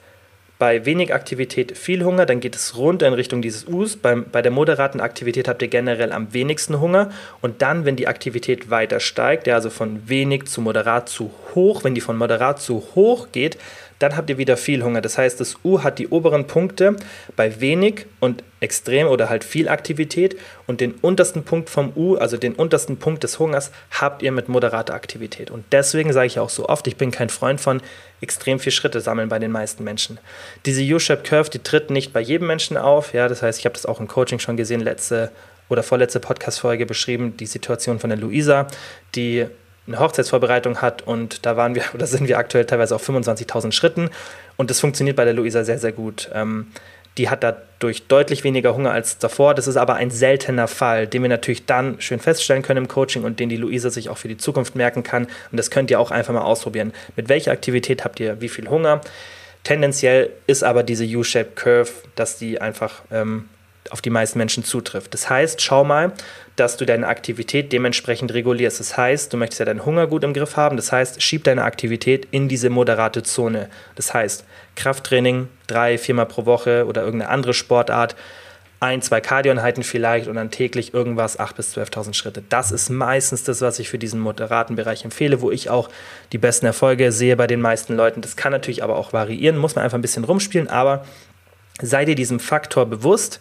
S1: bei wenig Aktivität viel Hunger, dann geht es runter in Richtung dieses Us. Beim, bei der moderaten Aktivität habt ihr generell am wenigsten Hunger. Und dann, wenn die Aktivität weiter steigt, ja, also von wenig zu moderat zu hoch, wenn die von moderat zu hoch geht, dann habt ihr wieder viel Hunger. Das heißt, das U hat die oberen Punkte bei wenig und extrem oder halt viel Aktivität und den untersten Punkt vom U, also den untersten Punkt des Hungers, habt ihr mit moderater Aktivität. Und deswegen sage ich auch so oft, ich bin kein Freund von extrem viel Schritte sammeln bei den meisten Menschen. Diese U-Shaped Curve, die tritt nicht bei jedem Menschen auf. Ja, das heißt, ich habe das auch im Coaching schon gesehen, letzte oder vorletzte Podcast-Folge beschrieben, die Situation von der Luisa, die eine Hochzeitsvorbereitung hat und da waren wir oder sind wir aktuell teilweise auf 25.000 Schritten und das funktioniert bei der Luisa sehr, sehr gut. Ähm, die hat dadurch deutlich weniger Hunger als davor. Das ist aber ein seltener Fall, den wir natürlich dann schön feststellen können im Coaching und den die Luisa sich auch für die Zukunft merken kann. Und das könnt ihr auch einfach mal ausprobieren. Mit welcher Aktivität habt ihr wie viel Hunger? Tendenziell ist aber diese U-Shaped Curve, dass die einfach ähm, auf die meisten Menschen zutrifft. Das heißt, schau mal, dass du deine Aktivität dementsprechend regulierst. Das heißt, du möchtest ja deinen Hunger gut im Griff haben. Das heißt, schieb deine Aktivität in diese moderate Zone. Das heißt, Krafttraining drei, viermal pro Woche oder irgendeine andere Sportart ein, zwei Kardioeinheiten vielleicht und dann täglich irgendwas 8.000 bis 12.000 Schritte. Das ist meistens das, was ich für diesen moderaten Bereich empfehle, wo ich auch die besten Erfolge sehe bei den meisten Leuten. Das kann natürlich aber auch variieren, muss man einfach ein bisschen rumspielen, aber sei dir diesem Faktor bewusst,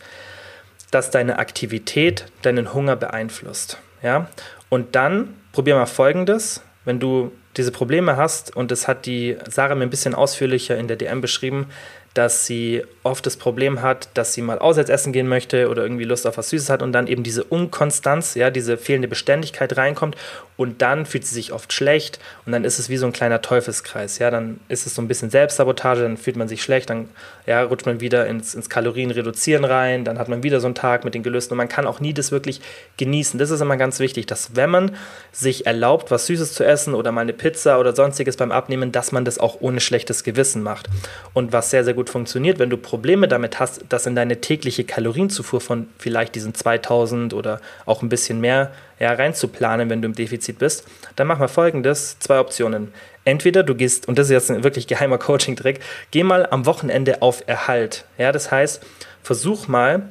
S1: dass deine Aktivität deinen Hunger beeinflusst. Ja? Und dann probier mal folgendes, wenn du diese Probleme hast, und das hat die Sarah mir ein bisschen ausführlicher in der DM beschrieben, dass sie oft das Problem hat, dass sie mal auswärts essen gehen möchte oder irgendwie Lust auf was Süßes hat und dann eben diese Unkonstanz, ja, diese fehlende Beständigkeit reinkommt und dann fühlt sie sich oft schlecht und dann ist es wie so ein kleiner Teufelskreis, ja, dann ist es so ein bisschen Selbstsabotage, dann fühlt man sich schlecht, dann ja, rutscht man wieder ins, ins Kalorien reduzieren rein, dann hat man wieder so einen Tag mit den gelösten und man kann auch nie das wirklich genießen. Das ist immer ganz wichtig, dass wenn man sich erlaubt, was Süßes zu essen oder mal eine Pizza oder sonstiges beim Abnehmen, dass man das auch ohne schlechtes Gewissen macht. Und was sehr, sehr gut funktioniert, wenn du Probleme damit hast, dass in deine tägliche Kalorienzufuhr von vielleicht diesen 2000 oder auch ein bisschen mehr ja, reinzuplanen, wenn du im Defizit bist, dann mach mal folgendes: zwei Optionen. Entweder du gehst, und das ist jetzt ein wirklich geheimer Coaching-Trick, geh mal am Wochenende auf Erhalt. Ja, das heißt, versuch mal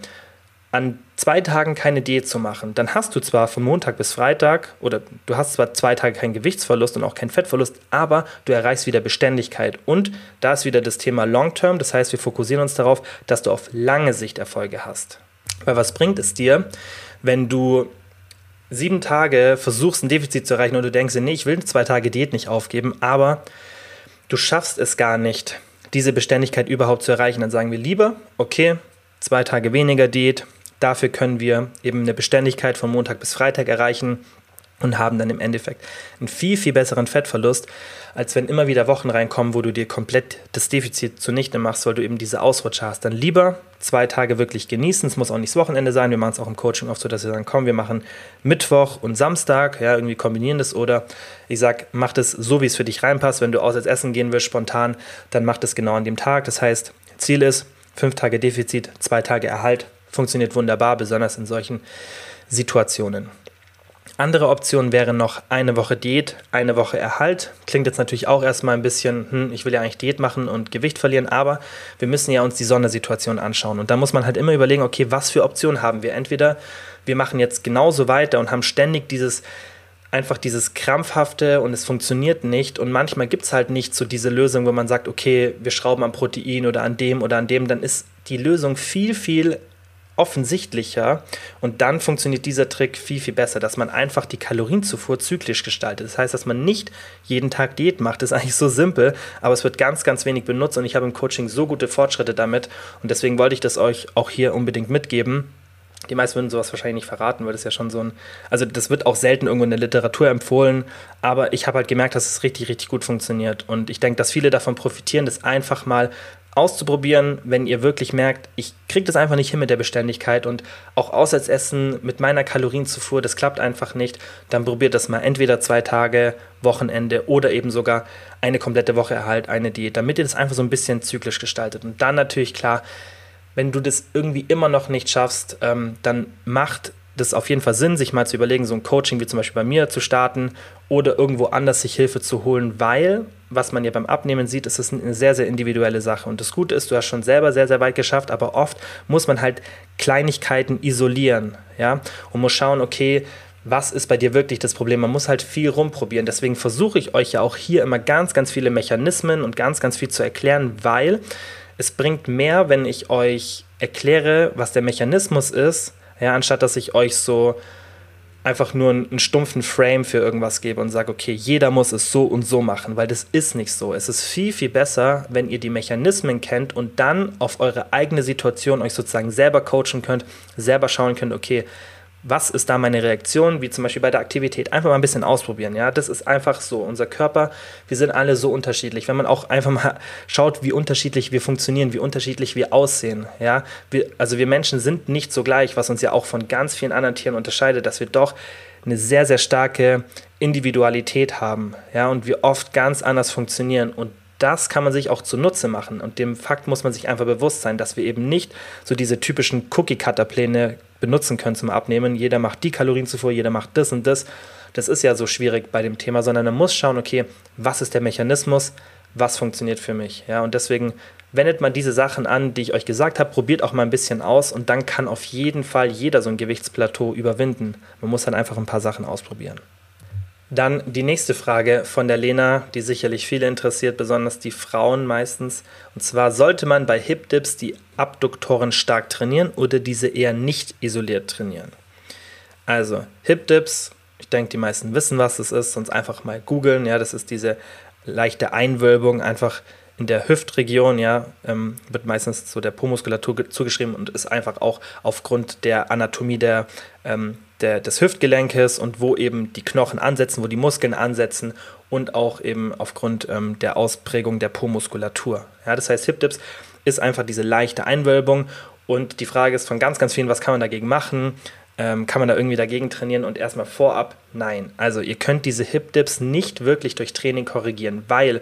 S1: an zwei Tagen keine Diät zu machen. Dann hast du zwar von Montag bis Freitag oder du hast zwar zwei Tage keinen Gewichtsverlust und auch keinen Fettverlust, aber du erreichst wieder Beständigkeit. Und da ist wieder das Thema Long Term. Das heißt, wir fokussieren uns darauf, dass du auf lange Sicht Erfolge hast. Weil was bringt es dir, wenn du sieben Tage versuchst, ein Defizit zu erreichen und du denkst, nee, ich will zwei Tage Diät nicht aufgeben, aber du schaffst es gar nicht, diese Beständigkeit überhaupt zu erreichen, dann sagen wir lieber, okay, zwei Tage weniger Diät, dafür können wir eben eine Beständigkeit von Montag bis Freitag erreichen und haben dann im Endeffekt einen viel, viel besseren Fettverlust, als wenn immer wieder Wochen reinkommen, wo du dir komplett das Defizit zunichte machst, weil du eben diese Ausrutscher hast. Dann lieber zwei Tage wirklich genießen. Es muss auch nicht das Wochenende sein. Wir machen es auch im Coaching oft so, dass wir sagen, komm, wir machen Mittwoch und Samstag, ja, irgendwie kombinieren das. Oder ich sag, mach das so, wie es für dich reinpasst. Wenn du aus als Essen gehen willst, spontan, dann mach das genau an dem Tag. Das heißt, Ziel ist, fünf Tage Defizit, zwei Tage Erhalt. Funktioniert wunderbar, besonders in solchen Situationen. Andere Option wäre noch eine Woche Diät, eine Woche Erhalt. Klingt jetzt natürlich auch erstmal ein bisschen, hm, ich will ja eigentlich Diät machen und Gewicht verlieren, aber wir müssen ja uns die Sondersituation anschauen. Und da muss man halt immer überlegen, okay, was für Optionen haben wir? Entweder wir machen jetzt genauso weiter und haben ständig dieses einfach dieses krampfhafte und es funktioniert nicht. Und manchmal gibt es halt nicht so diese Lösung, wo man sagt, okay, wir schrauben am Protein oder an dem oder an dem. Dann ist die Lösung viel, viel offensichtlicher und dann funktioniert dieser Trick viel, viel besser, dass man einfach die Kalorienzufuhr zyklisch gestaltet. Das heißt, dass man nicht jeden Tag Diät macht, das ist eigentlich so simpel, aber es wird ganz, ganz wenig benutzt und ich habe im Coaching so gute Fortschritte damit und deswegen wollte ich das euch auch hier unbedingt mitgeben. Die meisten würden sowas wahrscheinlich nicht verraten, weil das ja schon so ein, also das wird auch selten irgendwo in der Literatur empfohlen, aber ich habe halt gemerkt, dass es richtig, richtig gut funktioniert und ich denke, dass viele davon profitieren, das einfach mal auszuprobieren, wenn ihr wirklich merkt, ich kriege das einfach nicht hin mit der Beständigkeit und auch Auswärtsessen mit meiner Kalorienzufuhr, das klappt einfach nicht, dann probiert das mal entweder zwei Tage, Wochenende oder eben sogar eine komplette Woche Erhalt, eine Diät, damit ihr das einfach so ein bisschen zyklisch gestaltet. Und dann natürlich klar, wenn du das irgendwie immer noch nicht schaffst, ähm, dann macht das auf jeden Fall Sinn, sich mal zu überlegen, so ein Coaching wie zum Beispiel bei mir zu starten oder irgendwo anders sich Hilfe zu holen, weil, was man ja beim Abnehmen sieht, ist es eine sehr, sehr individuelle Sache. Und das Gute ist, du hast schon selber sehr, sehr weit geschafft, aber oft muss man halt Kleinigkeiten isolieren, ja, und muss schauen, okay, was ist bei dir wirklich das Problem? Man muss halt viel rumprobieren. Deswegen versuche ich euch ja auch hier immer ganz, ganz viele Mechanismen und ganz, ganz viel zu erklären, weil es bringt mehr, wenn ich euch erkläre, was der Mechanismus ist, ja, anstatt dass ich euch so einfach nur einen, einen stumpfen Frame für irgendwas gebe und sage, okay, jeder muss es so und so machen, weil das ist nicht so. Es ist viel, viel besser, wenn ihr die Mechanismen kennt und dann auf eure eigene Situation euch sozusagen selber coachen könnt, selber schauen könnt, okay, was ist da meine Reaktion, wie zum Beispiel bei der Aktivität. Einfach mal ein bisschen ausprobieren, ja. Das ist einfach so. Unser Körper, wir sind alle so unterschiedlich. Wenn man auch einfach mal schaut, wie unterschiedlich wir funktionieren, wie unterschiedlich wir aussehen, ja. Wir, also wir Menschen sind nicht so gleich, was uns ja auch von ganz vielen anderen Tieren unterscheidet, dass wir doch eine sehr, sehr starke Individualität haben, ja, und wir oft ganz anders funktionieren. Und das kann man sich auch zunutze machen. Und dem Fakt muss man sich einfach bewusst sein, dass wir eben nicht so diese typischen Cookie-Cutter-Pläne benutzen können zum Abnehmen. Jeder macht die Kalorienzufuhr, jeder macht das und das. Das ist ja so schwierig bei dem Thema, sondern man muss schauen, okay, was ist der Mechanismus, was funktioniert für mich. Ja, und deswegen wendet man diese Sachen an, die ich euch gesagt habe, probiert auch mal ein bisschen aus und dann kann auf jeden Fall jeder so ein Gewichtsplateau überwinden. Man muss dann einfach ein paar Sachen ausprobieren. Dann die nächste Frage von der Lena, die sicherlich viele interessiert, besonders die Frauen meistens. Und zwar, sollte man bei Hip-Dips die Abduktoren stark trainieren oder diese eher nicht isoliert trainieren? Also, Hip-Dips, ich denke, die meisten wissen, was das ist, sonst einfach mal googeln. Ja, das ist diese leichte Einwölbung, einfach in der Hüftregion, ja, ähm, wird meistens so der Po-Muskulatur zugeschrieben und ist einfach auch aufgrund der Anatomie der, ähm, der, des Hüftgelenkes und wo eben die Knochen ansetzen, wo die Muskeln ansetzen und auch eben aufgrund ähm, der Ausprägung der Po-Muskulatur. Ja, das heißt, Hip-Dips ist einfach diese leichte Einwölbung und die Frage ist von ganz, ganz vielen, was kann man dagegen machen? Ähm, kann man da irgendwie dagegen trainieren? Und erstmal vorab, nein. Also ihr könnt diese Hip-Dips nicht wirklich durch Training korrigieren, weil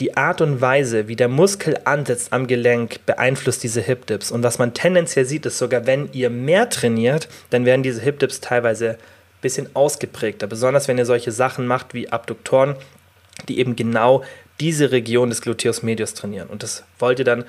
S1: die Art und Weise, wie der Muskel ansetzt am Gelenk, beeinflusst diese Hip-Dips. Und was man tendenziell sieht, ist sogar, wenn ihr mehr trainiert, dann werden diese Hip-Dips teilweise ein bisschen ausgeprägter. Besonders wenn ihr solche Sachen macht wie Abduktoren, die eben genau diese Region des Gluteus medius trainieren. Und das wollt ihr dann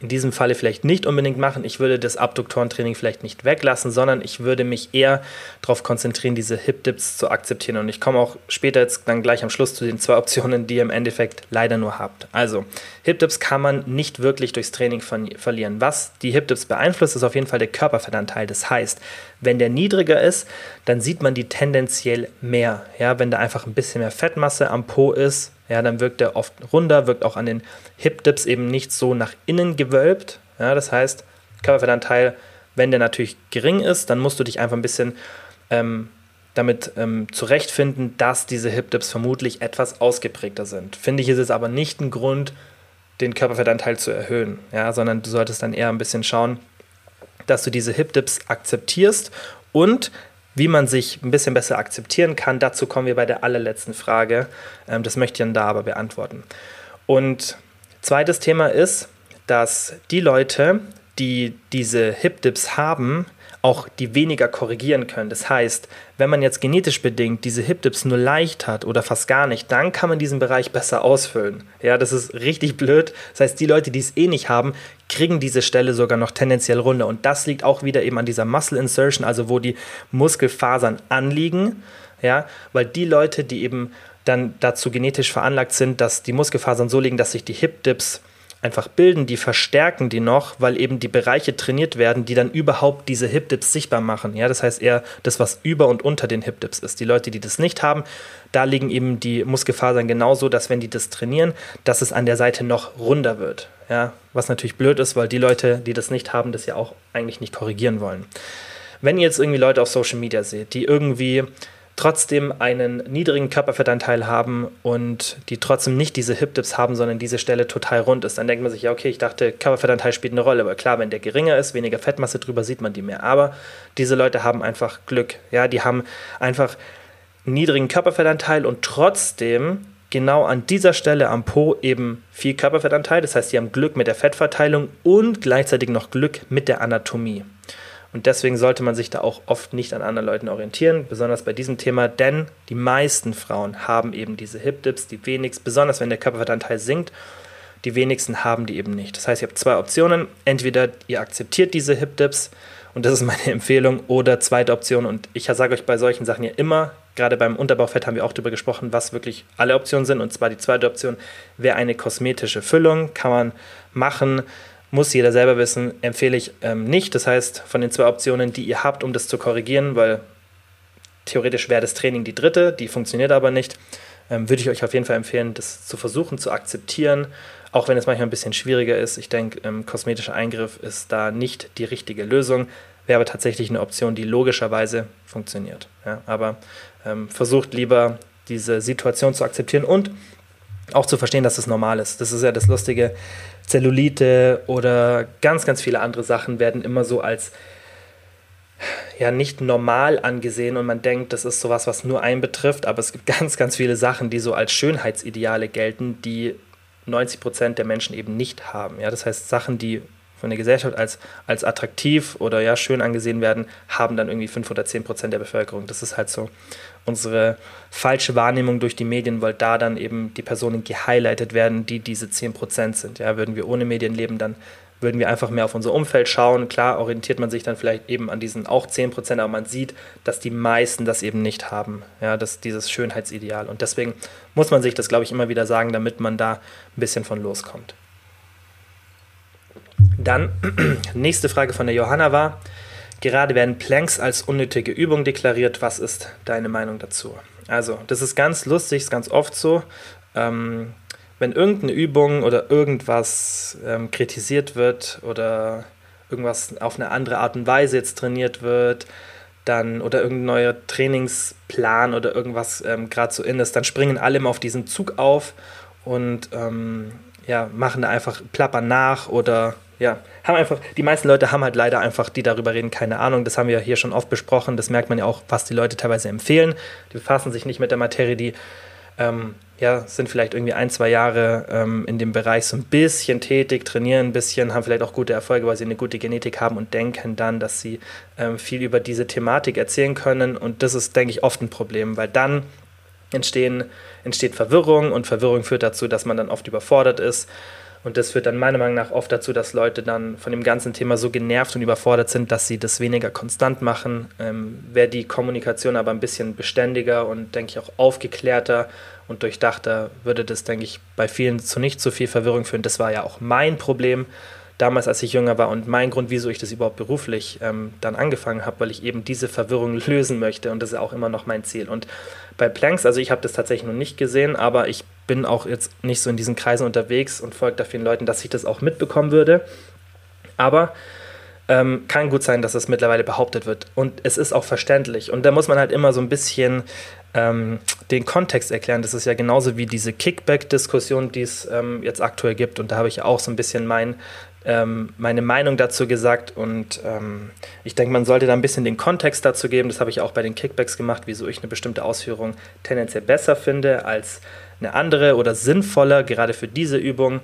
S1: in diesem Falle vielleicht nicht unbedingt machen. Ich würde das Abduktorentraining vielleicht nicht weglassen, sondern ich würde mich eher darauf konzentrieren, diese Hip-Dips zu akzeptieren. Und ich komme auch später jetzt dann gleich am Schluss zu den zwei Optionen, die ihr im Endeffekt leider nur habt. Also, Hip-Dips kann man nicht wirklich durchs Training verlieren. Was die Hip-Dips beeinflusst, ist auf jeden Fall der Körperfettanteil. Das heißt, wenn der niedriger ist, dann sieht man die tendenziell mehr. Ja, wenn da einfach ein bisschen mehr Fettmasse am Po ist, ja, dann wirkt er oft runder, wirkt auch an den Hip-Dips eben nicht so nach innen gewölbt. Ja, das heißt, Körperfettanteil, wenn der natürlich gering ist, dann musst du dich einfach ein bisschen ähm, damit ähm, zurechtfinden, dass diese Hip-Dips vermutlich etwas ausgeprägter sind. Finde ich, ist es aber nicht ein Grund, den Körperfettanteil zu erhöhen, ja, sondern du solltest dann eher ein bisschen schauen, dass du diese Hip-Dips akzeptierst und wie man sich ein bisschen besser akzeptieren kann, dazu kommen wir bei der allerletzten Frage. Ähm, das möchte ich dann da aber beantworten. Und zweites Thema ist, dass die Leute, die diese Hip-Dips haben, auch die weniger korrigieren können. Das heißt, wenn man jetzt genetisch bedingt diese Hip-Dips nur leicht hat oder fast gar nicht, dann kann man diesen Bereich besser ausfüllen. Ja, das ist richtig blöd. Das heißt, die Leute, die es eh nicht haben, kriegen diese Stelle sogar noch tendenziell runter. Und das liegt auch wieder eben an dieser Muscle Insertion, also wo die Muskelfasern anliegen. Ja, weil die Leute, die eben dann dazu genetisch veranlagt sind, dass die Muskelfasern so liegen, dass sich die Hip-Dips einfach bilden, die verstärken die noch, weil eben die Bereiche trainiert werden, die dann überhaupt diese Hip-Dips sichtbar machen. Ja, das heißt eher das, was über und unter den Hip-Dips ist. Die Leute, die das nicht haben, da liegen eben die Muskelfasern genauso, dass wenn die das trainieren, dass es an der Seite noch runder wird. Ja, was natürlich blöd ist, weil die Leute, die das nicht haben, das ja auch eigentlich nicht korrigieren wollen. Wenn ihr jetzt irgendwie Leute auf Social Media seht, die irgendwie trotzdem einen niedrigen Körperfettanteil haben und die trotzdem nicht diese Hip-Dips haben, sondern diese Stelle total rund ist, dann denkt man sich, ja, okay, ich dachte, Körperfettanteil spielt eine Rolle. Aber klar, wenn der geringer ist, weniger Fettmasse drüber, sieht man die mehr. Aber diese Leute haben einfach Glück. Ja, die haben einfach niedrigen Körperfettanteil und trotzdem genau an dieser Stelle am Po eben viel Körperfettanteil. Das heißt, sie haben Glück mit der Fettverteilung und gleichzeitig noch Glück mit der Anatomie. Und deswegen sollte man sich da auch oft nicht an anderen Leuten orientieren, besonders bei diesem Thema, denn die meisten Frauen haben eben diese Hip-Dips, die wenigsten, besonders wenn der Körperfettanteil sinkt, die wenigsten haben die eben nicht. Das heißt, ihr habt zwei Optionen. Entweder ihr akzeptiert diese Hip-Dips und das ist meine Empfehlung, oder zweite Option. Und ich sage euch bei solchen Sachen ja immer, gerade beim Unterbauchfett haben wir auch darüber gesprochen, was wirklich alle Optionen sind. Und zwar die zweite Option wäre eine kosmetische Füllung, kann man machen muss jeder selber wissen, empfehle ich ähm, nicht. Das heißt, von den zwei Optionen, die ihr habt, um das zu korrigieren, weil theoretisch wäre das Training die dritte, die funktioniert aber nicht, ähm, würde ich euch auf jeden Fall empfehlen, das zu versuchen, zu akzeptieren, auch wenn es manchmal ein bisschen schwieriger ist. Ich denke, ähm, kosmetischer Eingriff ist da nicht die richtige Lösung, wäre aber tatsächlich eine Option, die logischerweise funktioniert. Ja, aber ähm, versucht lieber diese Situation zu akzeptieren und auch zu verstehen, dass das normal ist. Das ist ja das Lustige. Zellulite oder ganz, ganz viele andere Sachen werden immer so als ja nicht normal angesehen und man denkt, das ist sowas, was nur einen betrifft, aber es gibt ganz, ganz viele Sachen, die so als Schönheitsideale gelten, die 90 Prozent der Menschen eben nicht haben. Ja, das heißt Sachen, die von der Gesellschaft als, als attraktiv oder ja schön angesehen werden, haben dann irgendwie 5 oder 10 Prozent der Bevölkerung. Das ist halt so unsere falsche Wahrnehmung durch die Medien, weil da dann eben die Personen gehighlightet werden, die diese 10 Prozent sind. Ja, würden wir ohne Medien leben, dann würden wir einfach mehr auf unser Umfeld schauen. Klar orientiert man sich dann vielleicht eben an diesen auch 10 Prozent, aber man sieht, dass die meisten das eben nicht haben, ja, das, dieses Schönheitsideal. Und deswegen muss man sich das, glaube ich, immer wieder sagen, damit man da ein bisschen von loskommt. Dann, nächste Frage von der Johanna war, gerade werden Planks als unnötige Übung deklariert. Was ist deine Meinung dazu? Also, das ist ganz lustig, ist ganz oft so. Ähm, wenn irgendeine Übung oder irgendwas ähm, kritisiert wird oder irgendwas auf eine andere Art und Weise jetzt trainiert wird, dann oder irgendein neuer Trainingsplan oder irgendwas ähm, gerade so in ist, dann springen alle immer auf diesen Zug auf und ähm, ja, machen da einfach plappern nach oder ja, haben einfach, die meisten Leute haben halt leider einfach, die darüber reden, keine Ahnung. Das haben wir hier schon oft besprochen. Das merkt man ja auch, was die Leute teilweise empfehlen. Die befassen sich nicht mit der Materie, die ähm, ja, sind vielleicht irgendwie ein, zwei Jahre ähm, in dem Bereich so ein bisschen tätig, trainieren ein bisschen, haben vielleicht auch gute Erfolge, weil sie eine gute Genetik haben und denken dann, dass sie ähm, viel über diese Thematik erzählen können. Und das ist, denke ich, oft ein Problem, weil dann entstehen, entsteht Verwirrung und Verwirrung führt dazu, dass man dann oft überfordert ist. Und das führt dann meiner Meinung nach oft dazu, dass Leute dann von dem ganzen Thema so genervt und überfordert sind, dass sie das weniger konstant machen. Ähm, Wäre die Kommunikation aber ein bisschen beständiger und, denke ich, auch aufgeklärter und durchdachter, würde das, denke ich, bei vielen zu nicht so viel Verwirrung führen. Das war ja auch mein Problem damals, als ich jünger war und mein Grund, wieso ich das überhaupt beruflich ähm, dann angefangen habe, weil ich eben diese Verwirrung lösen möchte und das ist auch immer noch mein Ziel. Und bei Planks, also ich habe das tatsächlich noch nicht gesehen, aber ich bin auch jetzt nicht so in diesen Kreisen unterwegs und folge da vielen Leuten, dass ich das auch mitbekommen würde. Aber ähm, kann gut sein, dass das mittlerweile behauptet wird. Und es ist auch verständlich. Und da muss man halt immer so ein bisschen ähm, den Kontext erklären. Das ist ja genauso wie diese Kickback-Diskussion, die es ähm, jetzt aktuell gibt. Und da habe ich auch so ein bisschen mein, ähm, meine Meinung dazu gesagt. Und ähm, ich denke, man sollte da ein bisschen den Kontext dazu geben. Das habe ich auch bei den Kickbacks gemacht, wieso ich eine bestimmte Ausführung tendenziell besser finde als eine andere oder sinnvoller, gerade für diese Übung.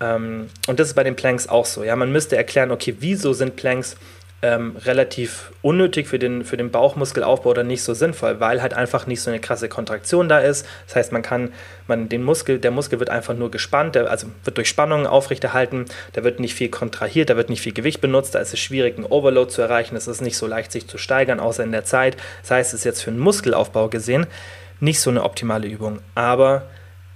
S1: Ähm, und das ist bei den Planks auch so. Ja, man müsste erklären, okay, wieso sind Planks ähm, relativ unnötig für den, für den Bauchmuskelaufbau oder nicht so sinnvoll, weil halt einfach nicht so eine krasse Kontraktion da ist. Das heißt, man kann, man den Muskel, der Muskel wird einfach nur gespannt, der, also wird durch Spannung aufrechterhalten, da wird nicht viel kontrahiert, da wird nicht viel Gewicht benutzt, da ist es schwierig, einen Overload zu erreichen, es ist nicht so leicht, sich zu steigern, außer in der Zeit. Das heißt, es ist jetzt für einen Muskelaufbau gesehen nicht so eine optimale Übung. Aber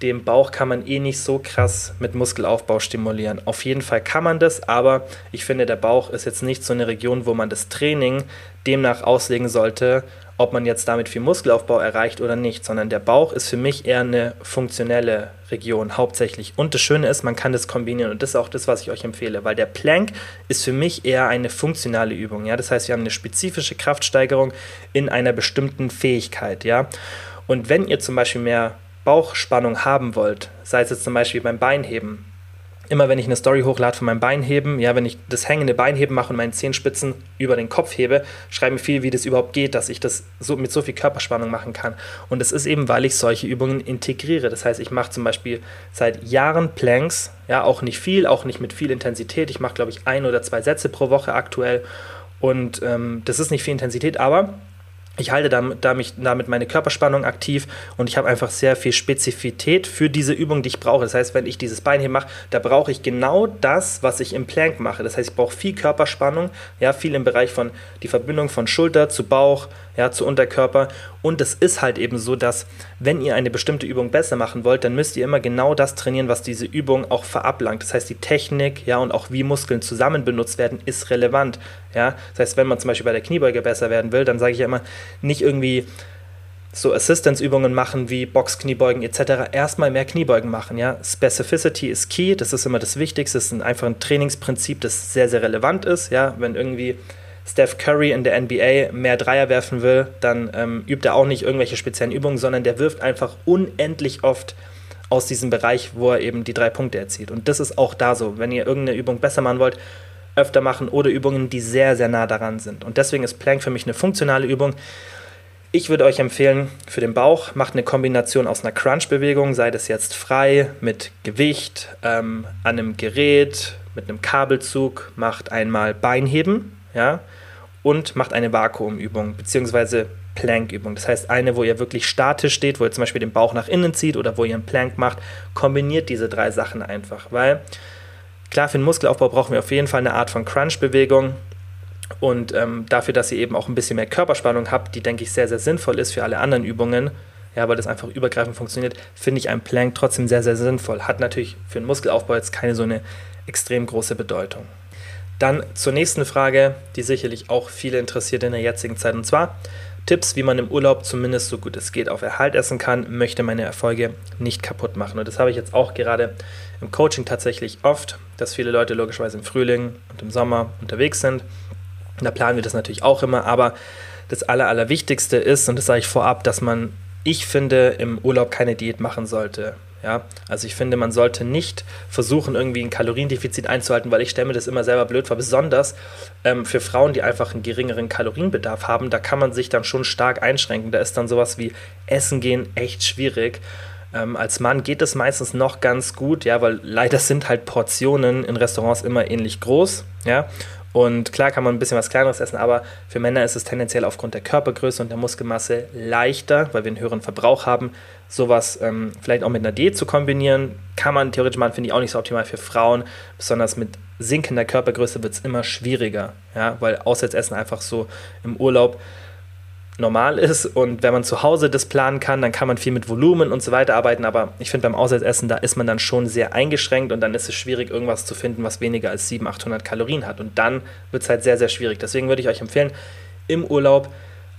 S1: den Bauch kann man eh nicht so krass mit Muskelaufbau stimulieren. Auf jeden Fall kann man das, aber ich finde, der Bauch ist jetzt nicht so eine Region, wo man das Training demnach auslegen sollte, ob man jetzt damit viel Muskelaufbau erreicht oder nicht, sondern der Bauch ist für mich eher eine funktionelle Region hauptsächlich. Und das Schöne ist, man kann das kombinieren und das ist auch das, was ich euch empfehle, weil der Plank ist für mich eher eine funktionale Übung. Ja? Das heißt, wir haben eine spezifische Kraftsteigerung in einer bestimmten Fähigkeit. Ja? Und wenn ihr zum Beispiel mehr Bauchspannung haben wollt, sei es jetzt zum Beispiel beim Beinheben, immer wenn ich eine Story hochlade von meinem Beinheben, ja, wenn ich das hängende Beinheben mache und meine Zehenspitzen über den Kopf hebe, schreibe mir viel, wie das überhaupt geht, dass ich das so mit so viel Körperspannung machen kann. Und es ist eben, weil ich solche Übungen integriere. Das heißt, ich mache zum Beispiel seit Jahren Planks, ja, auch nicht viel, auch nicht mit viel Intensität. Ich mache, glaube ich, ein oder zwei Sätze pro Woche aktuell. Und ähm, das ist nicht viel Intensität, aber ich halte damit, damit meine Körperspannung aktiv und ich habe einfach sehr viel Spezifität für diese Übung, die ich brauche. Das heißt, wenn ich dieses Bein hier mache, da brauche ich genau das, was ich im Plank mache. Das heißt, ich brauche viel Körperspannung, ja, viel im Bereich von die Verbindung von Schulter zu Bauch, ja, zu Unterkörper. Und es ist halt eben so, dass wenn ihr eine bestimmte Übung besser machen wollt, dann müsst ihr immer genau das trainieren, was diese Übung auch verablangt. Das heißt, die Technik, ja, und auch wie Muskeln zusammen benutzt werden, ist relevant. Ja, das heißt, wenn man zum Beispiel bei der Kniebeuge besser werden will, dann sage ich ja immer, nicht irgendwie so Assistance-Übungen machen wie Box-Kniebeugen etc. Erstmal mehr Kniebeugen machen. Ja? Specificity ist key, das ist immer das Wichtigste. Das ist einfach ein Trainingsprinzip, das sehr, sehr relevant ist. Ja? Wenn irgendwie Steph Curry in der NBA mehr Dreier werfen will, dann ähm, übt er auch nicht irgendwelche speziellen Übungen, sondern der wirft einfach unendlich oft aus diesem Bereich, wo er eben die drei Punkte erzielt. Und das ist auch da so. Wenn ihr irgendeine Übung besser machen wollt, öfter machen oder Übungen, die sehr, sehr nah daran sind. Und deswegen ist Plank für mich eine funktionale Übung. Ich würde euch empfehlen, für den Bauch macht eine Kombination aus einer Crunch-Bewegung, sei das jetzt frei, mit Gewicht, ähm, an einem Gerät, mit einem Kabelzug, macht einmal Beinheben, ja, und macht eine Vakuumübung, beziehungsweise Plankübung. Das heißt, eine, wo ihr wirklich statisch steht, wo ihr zum Beispiel den Bauch nach innen zieht oder wo ihr einen Plank macht, kombiniert diese drei Sachen einfach, weil klar, für den Muskelaufbau brauchen wir auf jeden Fall eine Art von Crunch-Bewegung. Und ähm, dafür, dass ihr eben auch ein bisschen mehr Körperspannung habt, die, denke ich, sehr, sehr sinnvoll ist für alle anderen Übungen, ja, weil das einfach übergreifend funktioniert, finde ich ein Plank trotzdem sehr, sehr sinnvoll. Hat natürlich für den Muskelaufbau jetzt keine so eine extrem große Bedeutung. Dann zur nächsten Frage, die sicherlich auch viele interessiert in der jetzigen Zeit, und zwar Tipps, wie man im Urlaub zumindest so gut es geht auf Erhalt essen kann, möchte meine Erfolge nicht kaputt machen. Und das habe ich jetzt auch gerade im Coaching tatsächlich oft, dass viele Leute logischerweise im Frühling und im Sommer unterwegs sind. Und da planen wir das natürlich auch immer, aber das Aller, Allerwichtigste ist, und das sage ich vorab, dass man ich finde, im Urlaub keine Diät machen sollte. Ja, also ich finde, man sollte nicht versuchen, irgendwie ein Kaloriendefizit einzuhalten, weil ich stelle mir das immer selber blöd vor. Besonders ähm, für Frauen, die einfach einen geringeren Kalorienbedarf haben, da kann man sich dann schon stark einschränken. Da ist dann sowas wie Essen gehen echt schwierig. Ähm, als Mann geht es meistens noch ganz gut, ja, weil leider sind halt Portionen in Restaurants immer ähnlich groß, ja. Und klar kann man ein bisschen was Kleineres essen, aber für Männer ist es tendenziell aufgrund der Körpergröße und der Muskelmasse leichter, weil wir einen höheren Verbrauch haben, sowas ähm, vielleicht auch mit einer Diät zu kombinieren. Kann man theoretisch machen, finde ich auch nicht so optimal für Frauen. Besonders mit sinkender Körpergröße wird es immer schwieriger, ja, weil Auswärtsessen einfach so im Urlaub normal ist. Und wenn man zu Hause das planen kann, dann kann man viel mit Volumen und so weiter arbeiten, aber ich finde beim Auswärtsessen, da ist man dann schon sehr eingeschränkt und dann ist es schwierig, irgendwas zu finden, was weniger als 700, 800 Kalorien hat. Und dann wird es halt sehr, sehr schwierig. Deswegen würde ich euch empfehlen, im Urlaub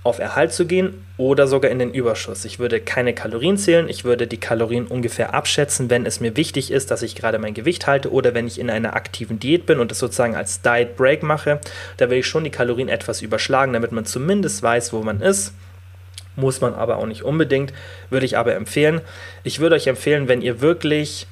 S1: auf Erhalt zu gehen oder sogar in den Überschuss. Ich würde keine Kalorien zählen, ich würde die Kalorien ungefähr abschätzen, wenn es mir wichtig ist, dass ich gerade mein Gewicht halte oder wenn ich in einer aktiven Diät bin und das sozusagen als Diet Break mache, da will ich schon die Kalorien etwas überschlagen, damit man zumindest weiß, wo man ist. Muss man aber auch nicht unbedingt, würde ich aber empfehlen. Ich würde euch empfehlen, wenn ihr wirklich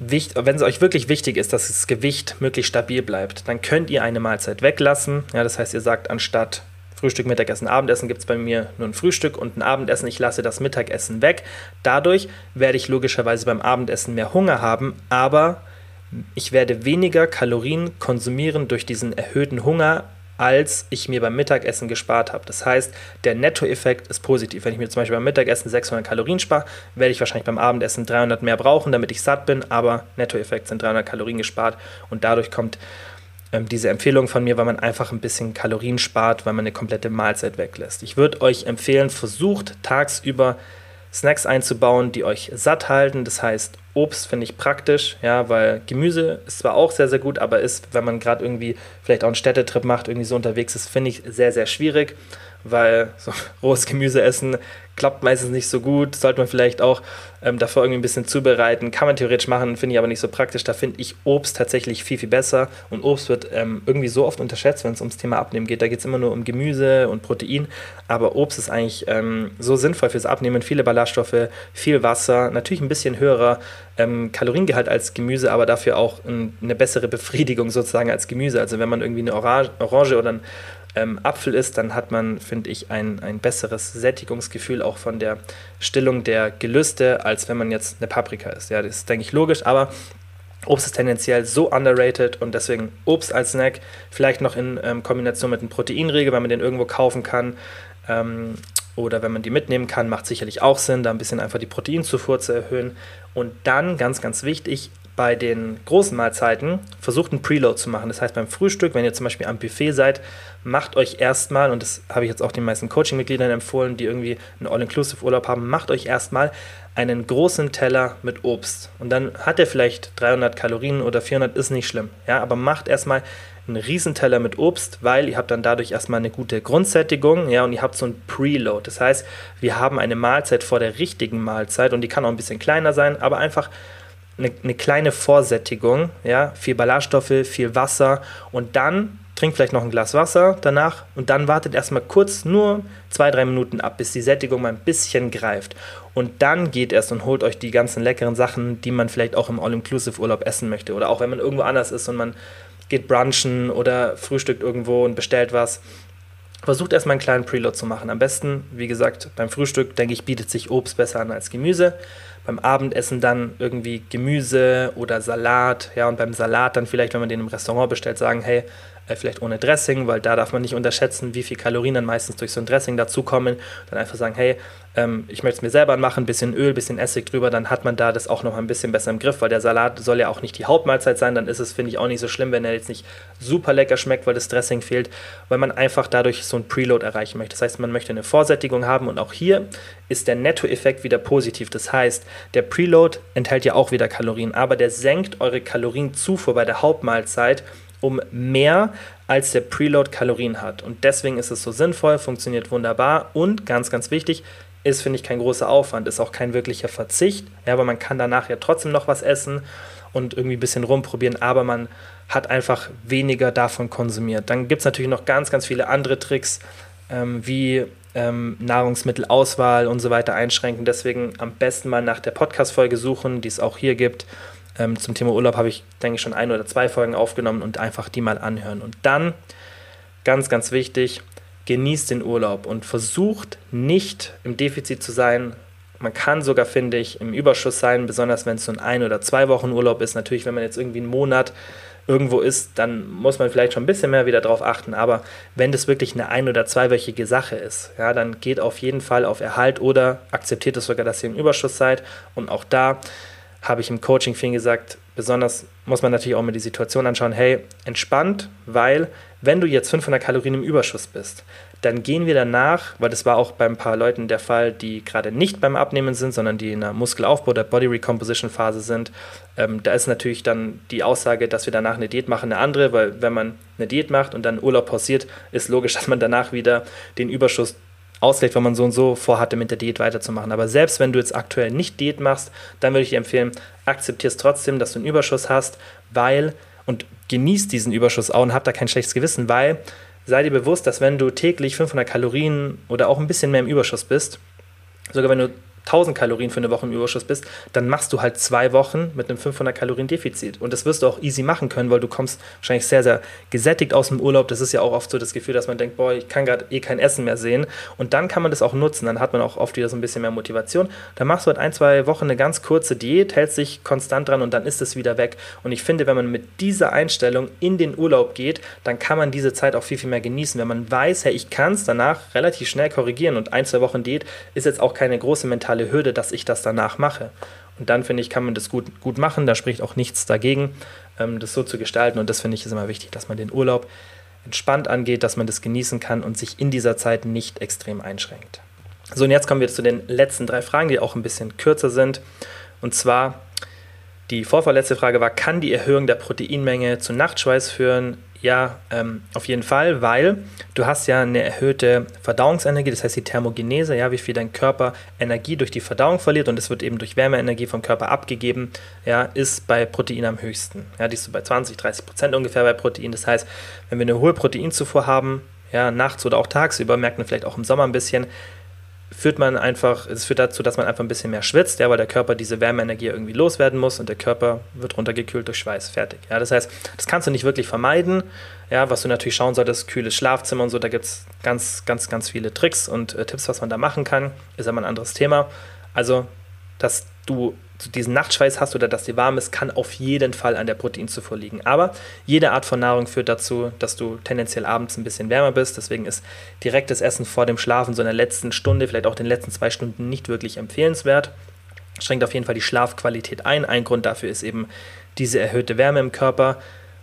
S1: wenn es euch wirklich wichtig ist, dass das Gewicht möglichst stabil bleibt, dann könnt ihr eine Mahlzeit weglassen. Ja, das heißt, ihr sagt anstatt Frühstück, Mittagessen, Abendessen gibt es bei mir nur ein Frühstück und ein Abendessen. Ich lasse das Mittagessen weg. Dadurch werde ich logischerweise beim Abendessen mehr Hunger haben, aber ich werde weniger Kalorien konsumieren durch diesen erhöhten Hunger, als ich mir beim Mittagessen gespart habe. Das heißt, der Nettoeffekt ist positiv. Wenn ich mir zum Beispiel beim Mittagessen 600 Kalorien spare, werde ich wahrscheinlich beim Abendessen 300 mehr brauchen, damit ich satt bin, aber Nettoeffekt sind 300 Kalorien gespart und dadurch kommt ähm, diese Empfehlung von mir, weil man einfach ein bisschen Kalorien spart, weil man eine komplette Mahlzeit weglässt. Ich würde euch empfehlen, versucht tagsüber Snacks einzubauen, die euch satt halten. Das heißt, Obst finde ich praktisch, ja, weil Gemüse ist zwar auch sehr, sehr gut, aber ist, wenn man gerade irgendwie vielleicht auch einen Städtetrip macht, irgendwie so unterwegs ist, finde ich sehr, sehr schwierig weil so rohes Gemüse essen klappt meistens nicht so gut. Sollte man vielleicht auch ähm, davor irgendwie ein bisschen zubereiten. Kann man theoretisch machen, finde ich aber nicht so praktisch. Da finde ich Obst tatsächlich viel, viel besser. Und Obst wird ähm, irgendwie so oft unterschätzt, wenn es ums Thema Abnehmen geht. Da geht es immer nur um Gemüse und Protein. Aber Obst ist eigentlich ähm, so sinnvoll fürs Abnehmen. Viele Ballaststoffe, viel Wasser, natürlich ein bisschen höherer ähm, Kaloriengehalt als Gemüse, aber dafür auch ein, eine bessere Befriedigung sozusagen als Gemüse. Also wenn man irgendwie eine Orange, Orange oder ein ähm, Apfel isst, dann hat man, finde ich, ein, ein besseres Sättigungsgefühl auch von der Stillung der Gelüste, als wenn man jetzt eine Paprika isst. Ja, das ist, denke ich, logisch, aber Obst ist tendenziell so underrated und deswegen Obst als Snack, vielleicht noch in ähm, Kombination mit einem Proteinriegel, wenn man den irgendwo kaufen kann. Ähm, oder wenn man die mitnehmen kann, macht sicherlich auch Sinn, da ein bisschen einfach die Proteinzufuhr zu erhöhen. Und dann, ganz, ganz wichtig, bei den großen Mahlzeiten versucht einen Preload zu machen. Das heißt, beim Frühstück, wenn ihr zum Beispiel am Buffet seid, macht euch erstmal, und das habe ich jetzt auch den meisten Coaching-Mitgliedern empfohlen, die irgendwie einen All-Inclusive-Urlaub haben, macht euch erstmal einen großen Teller mit Obst. Und dann hat er vielleicht 300 Kalorien oder 400, ist nicht schlimm. Ja, aber macht erstmal einen riesen Teller mit Obst, weil ihr habt dann dadurch erstmal eine gute Grundsättigung, ja, und ihr habt so ein Preload. Das heißt, wir haben eine Mahlzeit vor der richtigen Mahlzeit und die kann auch ein bisschen kleiner sein, aber einfach eine, eine kleine Vorsättigung, ja, viel Ballaststoffe, viel Wasser und dann trinkt vielleicht noch ein Glas Wasser danach und dann wartet erstmal kurz nur zwei, drei Minuten ab, bis die Sättigung mal ein bisschen greift. Und dann geht erst und holt euch die ganzen leckeren Sachen, die man vielleicht auch im All-Inclusive-Urlaub essen möchte. Oder auch wenn man irgendwo anders ist und man geht brunchen oder frühstückt irgendwo und bestellt was. Versucht erstmal einen kleinen Preload zu machen. Am besten, wie gesagt, beim Frühstück, denke ich, bietet sich Obst besser an als Gemüse. Beim Abendessen dann irgendwie Gemüse oder Salat. Ja, und beim Salat dann vielleicht, wenn man den im Restaurant bestellt, sagen, hey, äh, vielleicht ohne Dressing, weil da darf man nicht unterschätzen, wie viel Kalorien dann meistens durch so ein Dressing dazukommen. Dann einfach sagen, hey, ähm, ich möchte es mir selber machen, ein bisschen Öl, ein bisschen Essig drüber, dann hat man da das auch noch ein bisschen besser im Griff, weil der Salat soll ja auch nicht die Hauptmahlzeit sein, dann ist es, finde ich, auch nicht so schlimm, wenn er jetzt nicht super lecker schmeckt, weil das Dressing fehlt, weil man einfach dadurch so ein Preload erreichen möchte. Das heißt, man möchte eine Vorsättigung haben und auch hier ist der Nettoeffekt wieder positiv. Das heißt, der Preload enthält ja auch wieder Kalorien, aber der senkt eure Kalorienzufuhr bei der Hauptmahlzeit um mehr als der Preload Kalorien hat. Und deswegen ist es so sinnvoll, funktioniert wunderbar und ganz, ganz wichtig, ist, finde ich, kein großer Aufwand, ist auch kein wirklicher Verzicht. Ja, aber man kann danach ja trotzdem noch was essen und irgendwie ein bisschen rumprobieren, aber man hat einfach weniger davon konsumiert. Dann gibt es natürlich noch ganz, ganz viele andere Tricks, ähm, wie ähm, Nahrungsmittelauswahl und so weiter einschränken. Deswegen am besten mal nach der Podcast-Folge suchen, die es auch hier gibt. Ähm, zum Thema Urlaub habe ich, denke ich, schon ein oder zwei Folgen aufgenommen und einfach die mal anhören. Und dann, ganz, ganz wichtig, genießt den Urlaub und versucht nicht im Defizit zu sein. Man kann sogar, finde ich, im Überschuss sein, besonders wenn es so ein ein oder zwei Wochen Urlaub ist. Natürlich, wenn man jetzt irgendwie einen Monat irgendwo ist, dann muss man vielleicht schon ein bisschen mehr wieder darauf achten. Aber wenn das wirklich eine ein- oder zweiwöchige Sache ist, ja, dann geht auf jeden Fall auf Erhalt oder akzeptiert es sogar, dass ihr im Überschuss seid. Und auch da habe ich im Coaching vielen gesagt, besonders muss man natürlich auch mal die Situation anschauen, hey, entspannt, weil wenn du jetzt 500 Kalorien im Überschuss bist, dann gehen wir danach, weil das war auch bei ein paar Leuten der Fall, die gerade nicht beim Abnehmen sind, sondern die in der Muskelaufbau, der Body Recomposition Phase sind. Ähm, da ist natürlich dann die Aussage, dass wir danach eine Diät machen, eine andere, weil wenn man eine Diät macht und dann Urlaub pausiert, ist logisch, dass man danach wieder den Überschuss ausgleicht, wenn man so und so vorhatte, mit der Diät weiterzumachen. Aber selbst wenn du jetzt aktuell nicht Diät machst, dann würde ich dir empfehlen, akzeptier es trotzdem, dass du einen Überschuss hast, weil und genieß diesen Überschuss auch und hab da kein schlechtes Gewissen, weil sei dir bewusst, dass wenn du täglich 500 Kalorien oder auch ein bisschen mehr im Überschuss bist, sogar wenn du 1000 Kalorien für eine Woche im Überschuss bist, dann machst du halt zwei Wochen mit einem 500 Kalorien Defizit. Und das wirst du auch easy machen können, weil du kommst wahrscheinlich sehr, sehr gesättigt aus dem Urlaub. Das ist ja auch oft so das Gefühl, dass man denkt, boah, ich kann gerade eh kein Essen mehr sehen. Und dann kann man das auch nutzen. Dann hat man auch oft wieder so ein bisschen mehr Motivation. Dann machst du halt ein, zwei Wochen eine ganz kurze Diät, hältst dich konstant dran und dann ist es wieder weg. Und ich finde, wenn man mit dieser Einstellung in den Urlaub geht, dann kann man diese Zeit auch viel, viel mehr genießen. Wenn man weiß, hey, ich kann es danach relativ schnell korrigieren und ein, zwei Wochen Diät ist jetzt auch keine große mentale mentale Hürde, dass ich das danach mache. Und dann finde ich, kann man das gut, gut machen. Da spricht auch nichts dagegen, ähm, das so zu gestalten. Und das finde ich ist immer wichtig, dass man den Urlaub entspannt angeht, dass man das genießen kann und sich in dieser Zeit nicht extrem einschränkt. So, und jetzt kommen wir zu den letzten drei Fragen, die auch ein bisschen kürzer sind. Und zwar, die vorvorletzte Frage war, kann die Erhöhung der Proteinmenge zu Nachtschweiß führen? Ja, ähm, auf jeden Fall, weil du hast ja eine erhöhte Verdauungsenergie, das heißt die Thermogenese, ja, wie viel dein Körper Energie durch die Verdauung verliert und es wird eben durch Wärmeenergie vom Körper abgegeben, ja, ist bei Protein am höchsten. Ja, die ist so bei 20, 30 Prozent ungefähr bei Protein. Das heißt, wenn wir eine hohe Proteinzufuhr haben, ja, nachts oder auch tagsüber, merkt man vielleicht auch im Sommer ein bisschen, führt man einfach, es führt dazu, dass man einfach ein bisschen mehr schwitzt, ja, weil der Körper diese Wärmeenergie irgendwie loswerden muss und der Körper wird runtergekühlt durch Schweiß. Fertig. Ja, das heißt, das kannst du nicht wirklich vermeiden. Ja, was du natürlich schauen solltest, kühles Schlafzimmer und so, da gibt es ganz, ganz, ganz viele Tricks und äh, Tipps, was man da machen kann. Ist aber ein anderes Thema. Also, dass du diesen Nachtschweiß hast oder dass dir warm ist, kann auf jeden Fall an der Proteinzufuhr liegen. Aber jede Art von Nahrung führt dazu, dass du tendenziell abends ein bisschen wärmer bist. Deswegen ist direktes Essen vor dem Schlafen so in der letzten Stunde, vielleicht auch den letzten zwei Stunden nicht wirklich empfehlenswert. Schränkt auf jeden Fall die Schlafqualität ein. Ein Grund dafür ist eben diese erhöhte Wärme im Körper.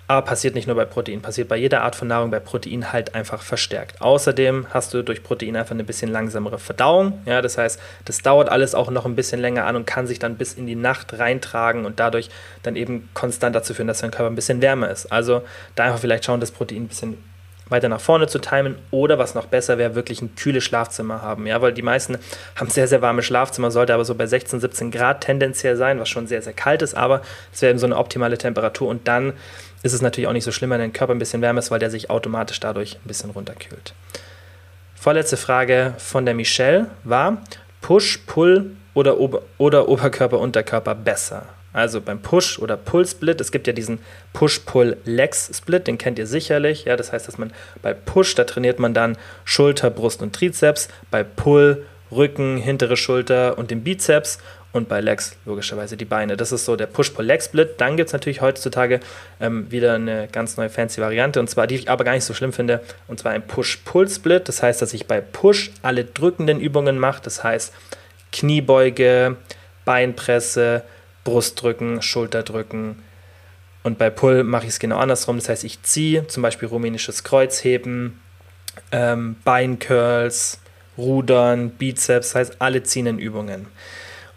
S1: Aber passiert nicht nur bei Protein, passiert bei jeder Art von Nahrung, bei Protein halt einfach verstärkt. Außerdem hast du durch Protein einfach eine bisschen langsamere Verdauung. Ja, das heißt, das dauert alles auch noch ein bisschen länger an und kann sich dann bis in die Nacht reintragen und dadurch dann eben konstant dazu führen, dass dein Körper ein bisschen wärmer ist. Also da einfach vielleicht schauen, das Protein ein bisschen weiter nach vorne zu timen oder was noch besser wäre, wirklich ein kühles Schlafzimmer haben. Ja, weil die meisten haben sehr, sehr warme Schlafzimmer, sollte aber so bei 16, 17 Grad tendenziell sein, was schon sehr, sehr kalt ist, aber es wäre eben so eine optimale Temperatur und dann ist es natürlich auch nicht so schlimm, wenn dein Körper ein bisschen wärmer ist, weil der sich automatisch dadurch ein bisschen runterkühlt. Vorletzte Frage von der Michelle war: Push, Pull oder, Ober oder Oberkörper, Unterkörper besser? Also beim Push- oder Pull-Split, es gibt ja diesen Push-Pull-Legs-Split, den kennt ihr sicherlich. Ja, das heißt, dass man bei Push, da trainiert man dann Schulter, Brust und Trizeps. Bei Pull Rücken, hintere Schulter und den Bizeps und bei Legs logischerweise die Beine. Das ist so der Push-Pull-Leg-Split. Dann gibt es natürlich heutzutage ähm, wieder eine ganz neue fancy Variante und zwar, die ich aber gar nicht so schlimm finde, und zwar ein Push-Pull-Split. Das heißt, dass ich bei Push alle drückenden Übungen mache. Das heißt Kniebeuge, Beinpresse, Brustdrücken, Schulterdrücken. Und bei Pull mache ich es genau andersrum. Das heißt, ich ziehe zum Beispiel rumänisches Kreuzheben, ähm, Beincurls, Rudern, Bizeps, das heißt alle ziehenden Übungen.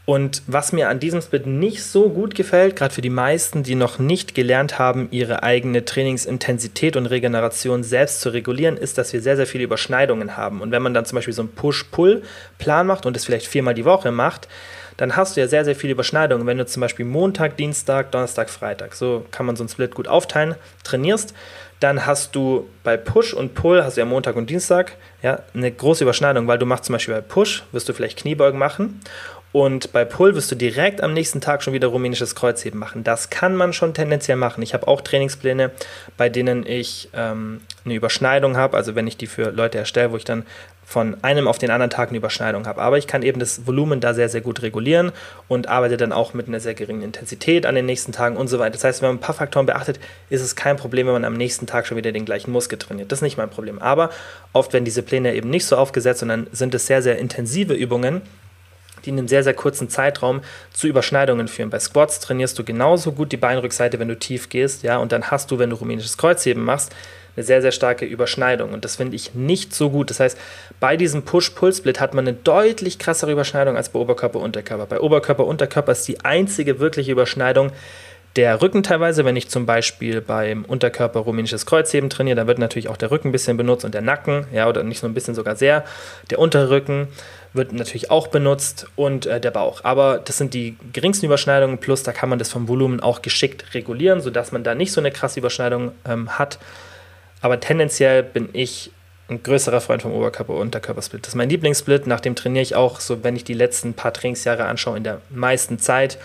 S1: Und was mir an diesem Split nicht so gut gefällt, gerade für die meisten, die noch nicht gelernt haben, ihre eigene Trainingsintensität und Regeneration selbst zu regulieren, ist, dass wir sehr, sehr viele Überschneidungen haben. Und wenn man dann zum Beispiel so einen Push-Pull-Plan macht und das vielleicht viermal die Woche macht, dann hast du ja sehr, sehr viele Überschneidungen. Wenn du zum Beispiel Montag, Dienstag, Donnerstag, Freitag, so kann man so einen Split gut aufteilen, trainierst, dann hast du bei Push und Pull, hast du ja Montag und Dienstag, ja, eine große Überschneidung, weil du machst zum Beispiel bei Push, wirst du vielleicht Kniebeugen machen und bei Pull wirst du direkt am nächsten Tag schon wieder rumänisches Kreuzheben machen. Das kann man schon tendenziell machen. Ich habe auch Trainingspläne, bei denen ich ähm, eine Überschneidung habe. Also wenn ich die für Leute erstelle, wo ich dann von einem auf den anderen Tag eine Überschneidung habe. Aber ich kann eben das Volumen da sehr, sehr gut regulieren und arbeite dann auch mit einer sehr geringen Intensität an den nächsten Tagen und so weiter. Das heißt, wenn man ein paar Faktoren beachtet, ist es kein Problem, wenn man am nächsten Tag schon wieder den gleichen Muskel trainiert. Das ist nicht mein Problem. Aber oft werden diese Pläne eben nicht so aufgesetzt dann sind es sehr, sehr intensive Übungen die in einem sehr, sehr kurzen Zeitraum zu Überschneidungen führen. Bei Squats trainierst du genauso gut die Beinrückseite, wenn du tief gehst, ja, und dann hast du, wenn du rumänisches Kreuzheben machst, eine sehr, sehr starke Überschneidung. Und das finde ich nicht so gut. Das heißt, bei diesem Push-Pull-Split hat man eine deutlich krassere Überschneidung als bei Oberkörper-Unterkörper. Bei Oberkörper-Unterkörper ist die einzige wirkliche Überschneidung der Rücken teilweise, wenn ich zum Beispiel beim Unterkörper rumänisches Kreuzheben trainiere, dann wird natürlich auch der Rücken ein bisschen benutzt und der Nacken, ja, oder nicht nur ein bisschen, sogar sehr. Der Unterrücken wird natürlich auch benutzt und äh, der Bauch. Aber das sind die geringsten Überschneidungen, plus da kann man das vom Volumen auch geschickt regulieren, sodass man da nicht so eine krasse Überschneidung ähm, hat. Aber tendenziell bin ich ein größerer Freund vom Oberkörper-Unterkörpersplit. Das ist mein Lieblingssplit, nach dem trainiere ich auch, so wenn ich die letzten paar Trainingsjahre anschaue, in der meisten Zeit.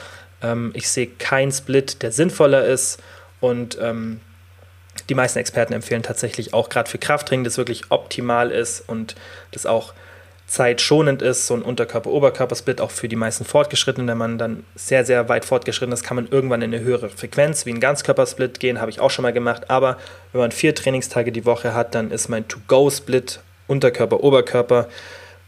S1: Ähm, ich sehe keinen Split, der sinnvoller ist. Und ähm, die meisten Experten empfehlen tatsächlich auch gerade für Krafttraining, das wirklich optimal ist und das auch zeitschonend ist, so ein Unterkörper-Oberkörper-Split auch für die meisten Fortgeschrittenen, wenn man dann sehr, sehr weit fortgeschritten ist, kann man irgendwann in eine höhere Frequenz wie ein Ganzkörpersplit gehen, habe ich auch schon mal gemacht, aber wenn man vier Trainingstage die Woche hat, dann ist mein To-Go-Split Unterkörper-Oberkörper.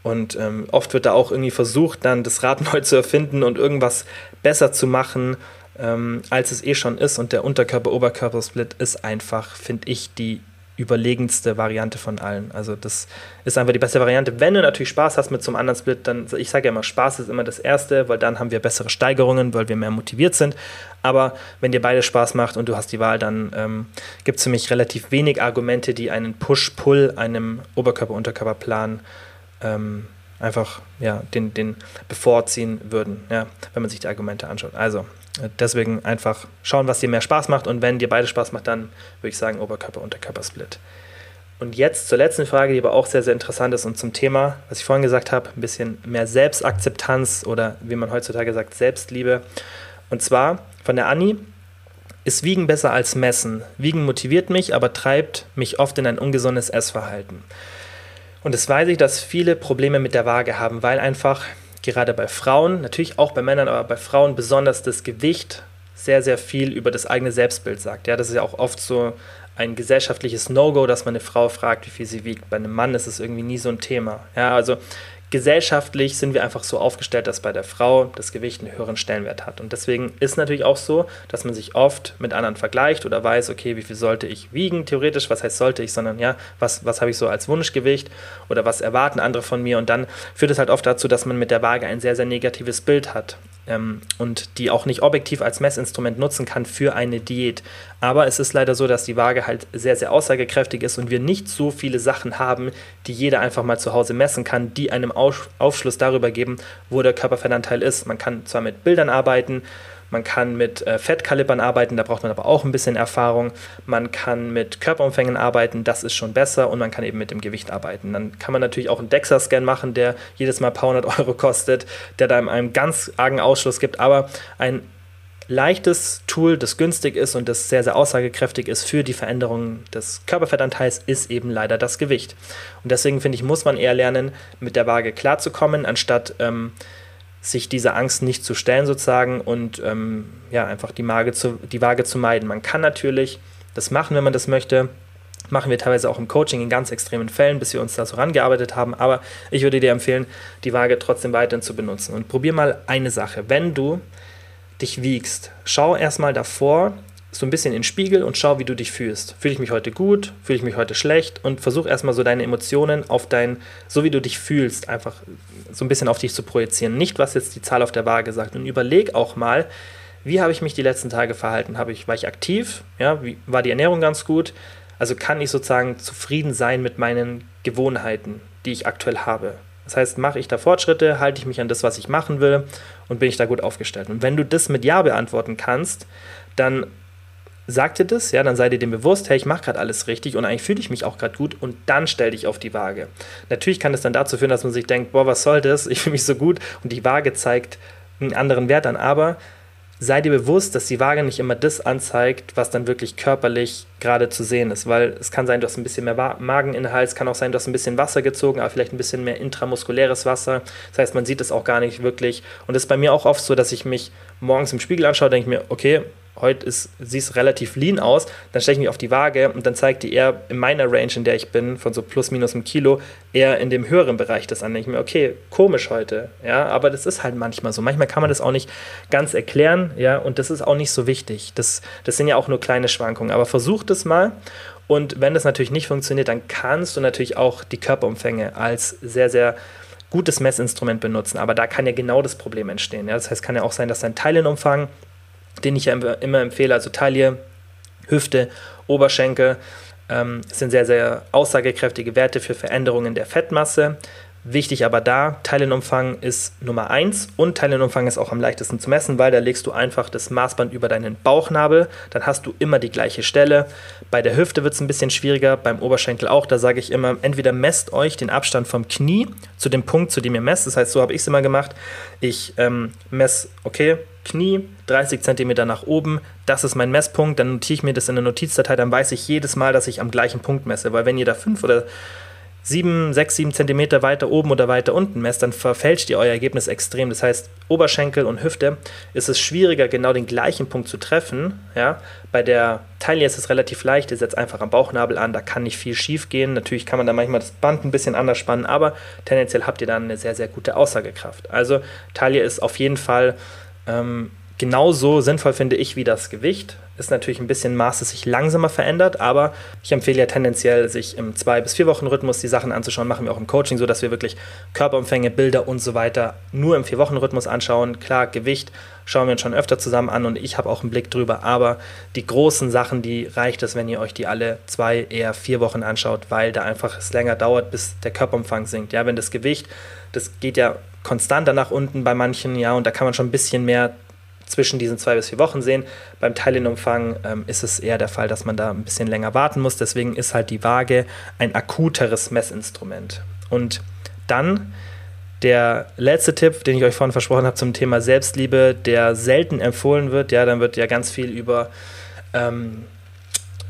S1: Und ähm, oft wird da auch irgendwie versucht, dann das Rad neu zu erfinden und irgendwas besser zu machen, ähm, als es eh schon ist und der Unterkörper-Oberkörper-Split ist einfach, finde ich, die überlegenste Variante von allen. Also das ist einfach die beste Variante. Wenn du natürlich Spaß hast mit so anderen Split, dann, ich sage ja immer, Spaß ist immer das Erste, weil dann haben wir bessere Steigerungen, weil wir mehr motiviert sind. Aber wenn dir beide Spaß macht und du hast die Wahl, dann ähm, gibt es für mich relativ wenig Argumente, die einen Push-Pull einem Oberkörper-Unterkörper-Plan ähm, einfach ja, den, den bevorziehen würden, ja, wenn man sich die Argumente anschaut. Also Deswegen einfach schauen, was dir mehr Spaß macht. Und wenn dir beide Spaß macht, dann würde ich sagen Oberkörper-Unterkörper-Split. Und jetzt zur letzten Frage, die aber auch sehr, sehr interessant ist und zum Thema, was ich vorhin gesagt habe, ein bisschen mehr Selbstakzeptanz oder wie man heutzutage sagt, Selbstliebe. Und zwar von der Anni, ist Wiegen besser als Messen? Wiegen motiviert mich, aber treibt mich oft in ein ungesundes Essverhalten. Und das weiß ich, dass viele Probleme mit der Waage haben, weil einfach gerade bei Frauen, natürlich auch bei Männern, aber bei Frauen besonders das Gewicht sehr, sehr viel über das eigene Selbstbild sagt. Ja, das ist ja auch oft so ein gesellschaftliches No-Go, dass man eine Frau fragt, wie viel sie wiegt. Bei einem Mann ist es irgendwie nie so ein Thema. Ja, also gesellschaftlich sind wir einfach so aufgestellt, dass bei der Frau das Gewicht einen höheren Stellenwert hat. Und deswegen ist natürlich auch so, dass man sich oft mit anderen vergleicht oder weiß, okay, wie viel sollte ich wiegen, theoretisch, was heißt sollte ich, sondern ja, was, was habe ich so als Wunschgewicht oder was erwarten andere von mir. Und dann führt es halt oft dazu, dass man mit der Waage ein sehr, sehr negatives Bild hat ähm, und die auch nicht objektiv als Messinstrument nutzen kann für eine Diät. Aber es ist leider so, dass die Waage halt sehr, sehr aussagekräftig ist und wir nicht so viele Sachen haben, die jeder einfach mal zu Hause messen kann, die einem Aufschluss darüber geben, wo der Körperfettanteil ist. Man kann zwar mit Bildern arbeiten, man kann mit äh, Fettkalibern arbeiten, da braucht man aber auch ein bisschen Erfahrung. Man kann mit Körperumfängen arbeiten, das ist schon besser. Und man kann eben mit dem Gewicht arbeiten. Dann kann man natürlich auch einen DEXA-Scan machen, der jedes Mal ein paar hundert Euro kostet, der da einem ganz argen Ausschluss gibt. Aber ein leichtes Tool, das günstig ist und das sehr, sehr aussagekräftig ist für die Veränderung des Körperfettanteils, ist eben leider das Gewicht. Und deswegen finde ich, muss man eher lernen, mit der Waage klarzukommen, anstatt ähm, sich dieser Angst nicht zu stellen sozusagen und ähm, ja, einfach die, Waage zu, die Waage zu meiden. Man kann natürlich das machen, wenn man das möchte. Machen wir teilweise auch im Coaching in ganz extremen Fällen, bis wir uns da so rangearbeitet haben. Aber ich würde dir empfehlen, die Waage trotzdem weiterhin zu benutzen. Und probier mal eine Sache. Wenn du dich wiegst, schau erstmal davor so ein bisschen in den Spiegel und schau, wie du dich fühlst. Fühle ich mich heute gut? Fühle ich mich heute schlecht? Und versuch erstmal so deine Emotionen auf dein, so wie du dich fühlst, einfach so ein bisschen auf dich zu projizieren. Nicht, was jetzt die Zahl auf der Waage sagt. Und überleg auch mal, wie habe ich mich die letzten Tage verhalten? Habe ich, war ich aktiv? Ja, wie, war die Ernährung ganz gut? Also kann ich sozusagen zufrieden sein mit meinen Gewohnheiten, die ich aktuell habe. Das heißt, mache ich da Fortschritte, halte ich mich an das, was ich machen will und bin ich da gut aufgestellt. Und wenn du das mit Ja beantworten kannst, dann sag dir das, ja, dann sei dir dem bewusst, hey, ich mache gerade alles richtig und eigentlich fühle ich mich auch gerade gut und dann stell dich auf die Waage. Natürlich kann es dann dazu führen, dass man sich denkt, boah, was soll das? Ich fühle mich so gut und die Waage zeigt einen anderen Wert an, aber sei dir bewusst, dass die Waage nicht immer das anzeigt, was dann wirklich körperlich gerade zu sehen ist, weil es kann sein, du hast ein bisschen mehr Mageninhalt, es kann auch sein, du hast ein bisschen Wasser gezogen, aber vielleicht ein bisschen mehr intramuskuläres Wasser. Das heißt, man sieht es auch gar nicht wirklich. Und es ist bei mir auch oft so, dass ich mich morgens im Spiegel anschaue, denke mir, okay, heute ist, siehst relativ lean aus, dann stelle ich mich auf die Waage und dann zeigt die eher in meiner Range, in der ich bin, von so plus minus einem Kilo, eher in dem höheren Bereich das an. Denke ich mir, okay, komisch heute, ja, aber das ist halt manchmal so. Manchmal kann man das auch nicht ganz erklären, ja, und das ist auch nicht so wichtig. Das, das sind ja auch nur kleine Schwankungen, aber versuch das mal und wenn das natürlich nicht funktioniert, dann kannst du natürlich auch die Körperumfänge als sehr, sehr gutes Messinstrument benutzen, aber da kann ja genau das Problem entstehen. Ja? Das heißt, kann ja auch sein, dass dein Teilenumfang den ich ja immer empfehle, also Taille, Hüfte, Oberschenkel, ähm, sind sehr, sehr aussagekräftige Werte für Veränderungen der Fettmasse. Wichtig aber da, Teilenumfang ist Nummer 1 und Teilenumfang ist auch am leichtesten zu messen, weil da legst du einfach das Maßband über deinen Bauchnabel, dann hast du immer die gleiche Stelle. Bei der Hüfte wird es ein bisschen schwieriger, beim Oberschenkel auch, da sage ich immer, entweder messt euch den Abstand vom Knie zu dem Punkt, zu dem ihr messt, das heißt, so habe ich es immer gemacht. Ich ähm, messe, okay, Knie 30 cm nach oben, das ist mein Messpunkt, dann notiere ich mir das in der Notizdatei, dann weiß ich jedes Mal, dass ich am gleichen Punkt messe, weil wenn ihr da 5 oder 7, 6, 7 cm weiter oben oder weiter unten messt, dann verfälscht ihr euer Ergebnis extrem. Das heißt, Oberschenkel und Hüfte ist es schwieriger, genau den gleichen Punkt zu treffen. Ja? Bei der Taille ist es relativ leicht, ihr setzt einfach am Bauchnabel an, da kann nicht viel schief gehen. Natürlich kann man da manchmal das Band ein bisschen anders spannen, aber tendenziell habt ihr dann eine sehr, sehr gute Aussagekraft. Also Taille ist auf jeden Fall ähm, genauso sinnvoll finde ich wie das Gewicht. Ist natürlich ein bisschen Maß, das sich langsamer verändert, aber ich empfehle ja tendenziell, sich im zwei bis vier Wochen Rhythmus die Sachen anzuschauen. Machen wir auch im Coaching so, dass wir wirklich Körperumfänge, Bilder und so weiter nur im vier Wochen Rhythmus anschauen. Klar, Gewicht schauen wir uns schon öfter zusammen an und ich habe auch einen Blick drüber, aber die großen Sachen, die reicht es, wenn ihr euch die alle zwei, eher vier Wochen anschaut, weil da einfach es länger dauert, bis der Körperumfang sinkt. Ja, wenn das Gewicht, das geht ja konstanter nach unten bei manchen, ja, und da kann man schon ein bisschen mehr zwischen diesen zwei bis vier Wochen sehen. Beim Teilenumfang ähm, ist es eher der Fall, dass man da ein bisschen länger warten muss. Deswegen ist halt die Waage ein akuteres Messinstrument. Und dann der letzte Tipp, den ich euch vorhin versprochen habe zum Thema Selbstliebe, der selten empfohlen wird. Ja, dann wird ja ganz viel über ähm,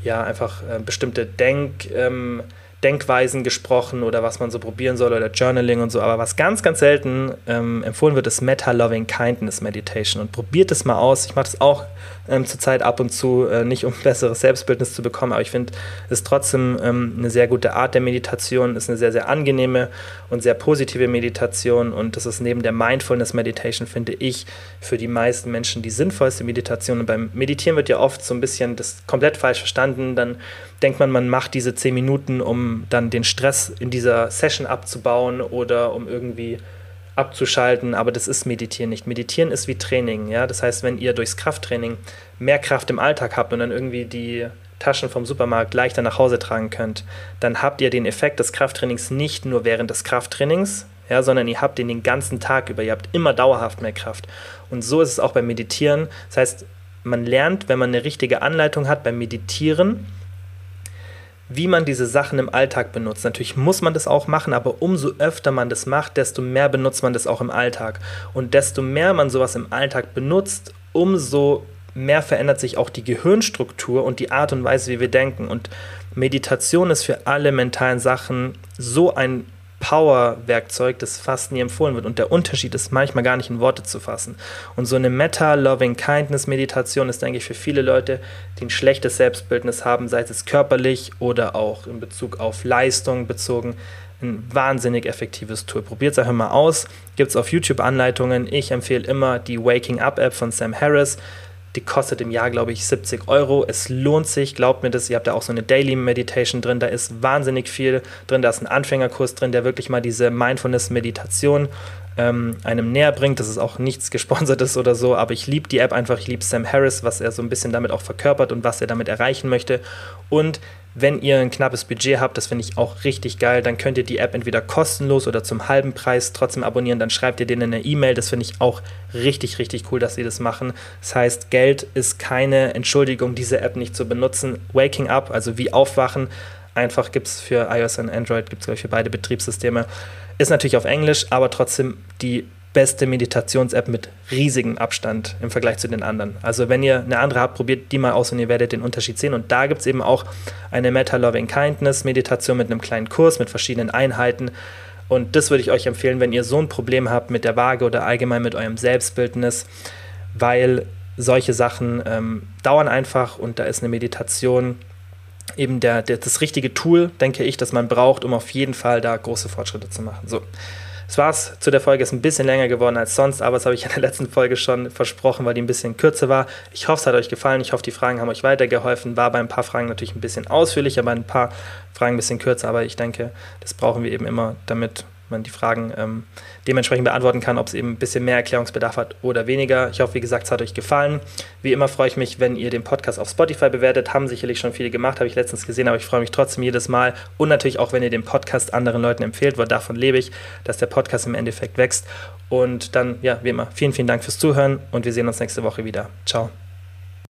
S1: ja einfach äh, bestimmte Denk ähm, Denkweisen gesprochen oder was man so probieren soll oder Journaling und so. Aber was ganz, ganz selten ähm, empfohlen wird, ist Meta-Loving Kindness Meditation. Und probiert es mal aus. Ich mache das auch ähm, zurzeit ab und zu, äh, nicht um besseres Selbstbildnis zu bekommen, aber ich finde, es ist trotzdem ähm, eine sehr gute Art der Meditation, ist eine sehr, sehr angenehme und sehr positive Meditation. Und das ist neben der Mindfulness Meditation, finde ich, für die meisten Menschen die sinnvollste Meditation. Und beim Meditieren wird ja oft so ein bisschen das komplett falsch verstanden. Dann denkt man, man macht diese zehn Minuten, um dann den Stress in dieser Session abzubauen oder um irgendwie abzuschalten, aber das ist Meditieren nicht. Meditieren ist wie Training, ja. Das heißt, wenn ihr durchs Krafttraining mehr Kraft im Alltag habt und dann irgendwie die Taschen vom Supermarkt leichter nach Hause tragen könnt, dann habt ihr den Effekt des Krafttrainings nicht nur während des Krafttrainings, ja, sondern ihr habt den den ganzen Tag über. Ihr habt immer dauerhaft mehr Kraft. Und so ist es auch beim Meditieren. Das heißt, man lernt, wenn man eine richtige Anleitung hat beim Meditieren, wie man diese Sachen im Alltag benutzt. Natürlich muss man das auch machen, aber umso öfter man das macht, desto mehr benutzt man das auch im Alltag. Und desto mehr man sowas im Alltag benutzt, umso mehr verändert sich auch die Gehirnstruktur und die Art und Weise, wie wir denken. Und Meditation ist für alle mentalen Sachen so ein Power-Werkzeug, das fast nie empfohlen wird. Und der Unterschied ist manchmal gar nicht in Worte zu fassen. Und so eine Meta-Loving-Kindness-Meditation ist, denke ich, für viele Leute, die ein schlechtes Selbstbildnis haben, sei es körperlich oder auch in Bezug auf Leistung bezogen, ein wahnsinnig effektives Tool. Probiert es einfach mal aus. Gibt es auf YouTube Anleitungen. Ich empfehle immer die Waking Up App von Sam Harris. Die kostet im Jahr, glaube ich, 70 Euro. Es lohnt sich, glaubt mir das. Ihr habt da auch so eine Daily Meditation drin. Da ist wahnsinnig viel drin. Da ist ein Anfängerkurs drin, der wirklich mal diese Mindfulness-Meditation ähm, einem näher bringt. Das ist auch nichts Gesponsertes oder so, aber ich liebe die App einfach. Ich liebe Sam Harris, was er so ein bisschen damit auch verkörpert und was er damit erreichen möchte. Und wenn ihr ein knappes Budget habt, das finde ich auch richtig geil, dann könnt ihr die App entweder kostenlos oder zum halben Preis trotzdem abonnieren. Dann schreibt ihr denen eine E-Mail. Das finde ich auch richtig, richtig cool, dass sie das machen. Das heißt, Geld ist keine Entschuldigung, diese App nicht zu benutzen. Waking Up, also wie aufwachen, einfach gibt es für iOS und Android, gibt es, für beide Betriebssysteme. Ist natürlich auf Englisch, aber trotzdem die beste Meditations-App mit riesigem Abstand im Vergleich zu den anderen. Also wenn ihr eine andere habt, probiert die mal aus und ihr werdet den Unterschied sehen. Und da gibt es eben auch eine Meta-Loving-Kindness-Meditation mit einem kleinen Kurs, mit verschiedenen Einheiten. Und das würde ich euch empfehlen, wenn ihr so ein Problem habt mit der Waage oder allgemein mit eurem Selbstbildnis, weil solche Sachen ähm, dauern einfach und da ist eine Meditation eben der, der, das richtige Tool, denke ich, das man braucht, um auf jeden Fall da große Fortschritte zu machen. So, das war's zu der Folge. Ist ein bisschen länger geworden als sonst, aber das habe ich in der letzten Folge schon versprochen, weil die ein bisschen kürzer war. Ich hoffe, es hat euch gefallen. Ich hoffe, die Fragen haben euch weitergeholfen. War bei ein paar Fragen natürlich ein bisschen ausführlicher, bei ein paar Fragen ein bisschen kürzer, aber ich denke, das brauchen wir eben immer, damit man die Fragen ähm, dementsprechend beantworten kann, ob es eben ein bisschen mehr Erklärungsbedarf hat oder weniger. Ich hoffe, wie gesagt, es hat euch gefallen. Wie immer freue ich mich, wenn ihr den Podcast auf Spotify bewertet. Haben sicherlich schon viele gemacht, habe ich letztens gesehen, aber ich freue mich trotzdem jedes Mal. Und natürlich auch, wenn ihr den Podcast anderen Leuten empfehlt, weil davon lebe ich, dass der Podcast im Endeffekt wächst. Und dann, ja, wie immer, vielen, vielen Dank fürs Zuhören und wir sehen uns nächste Woche wieder. Ciao.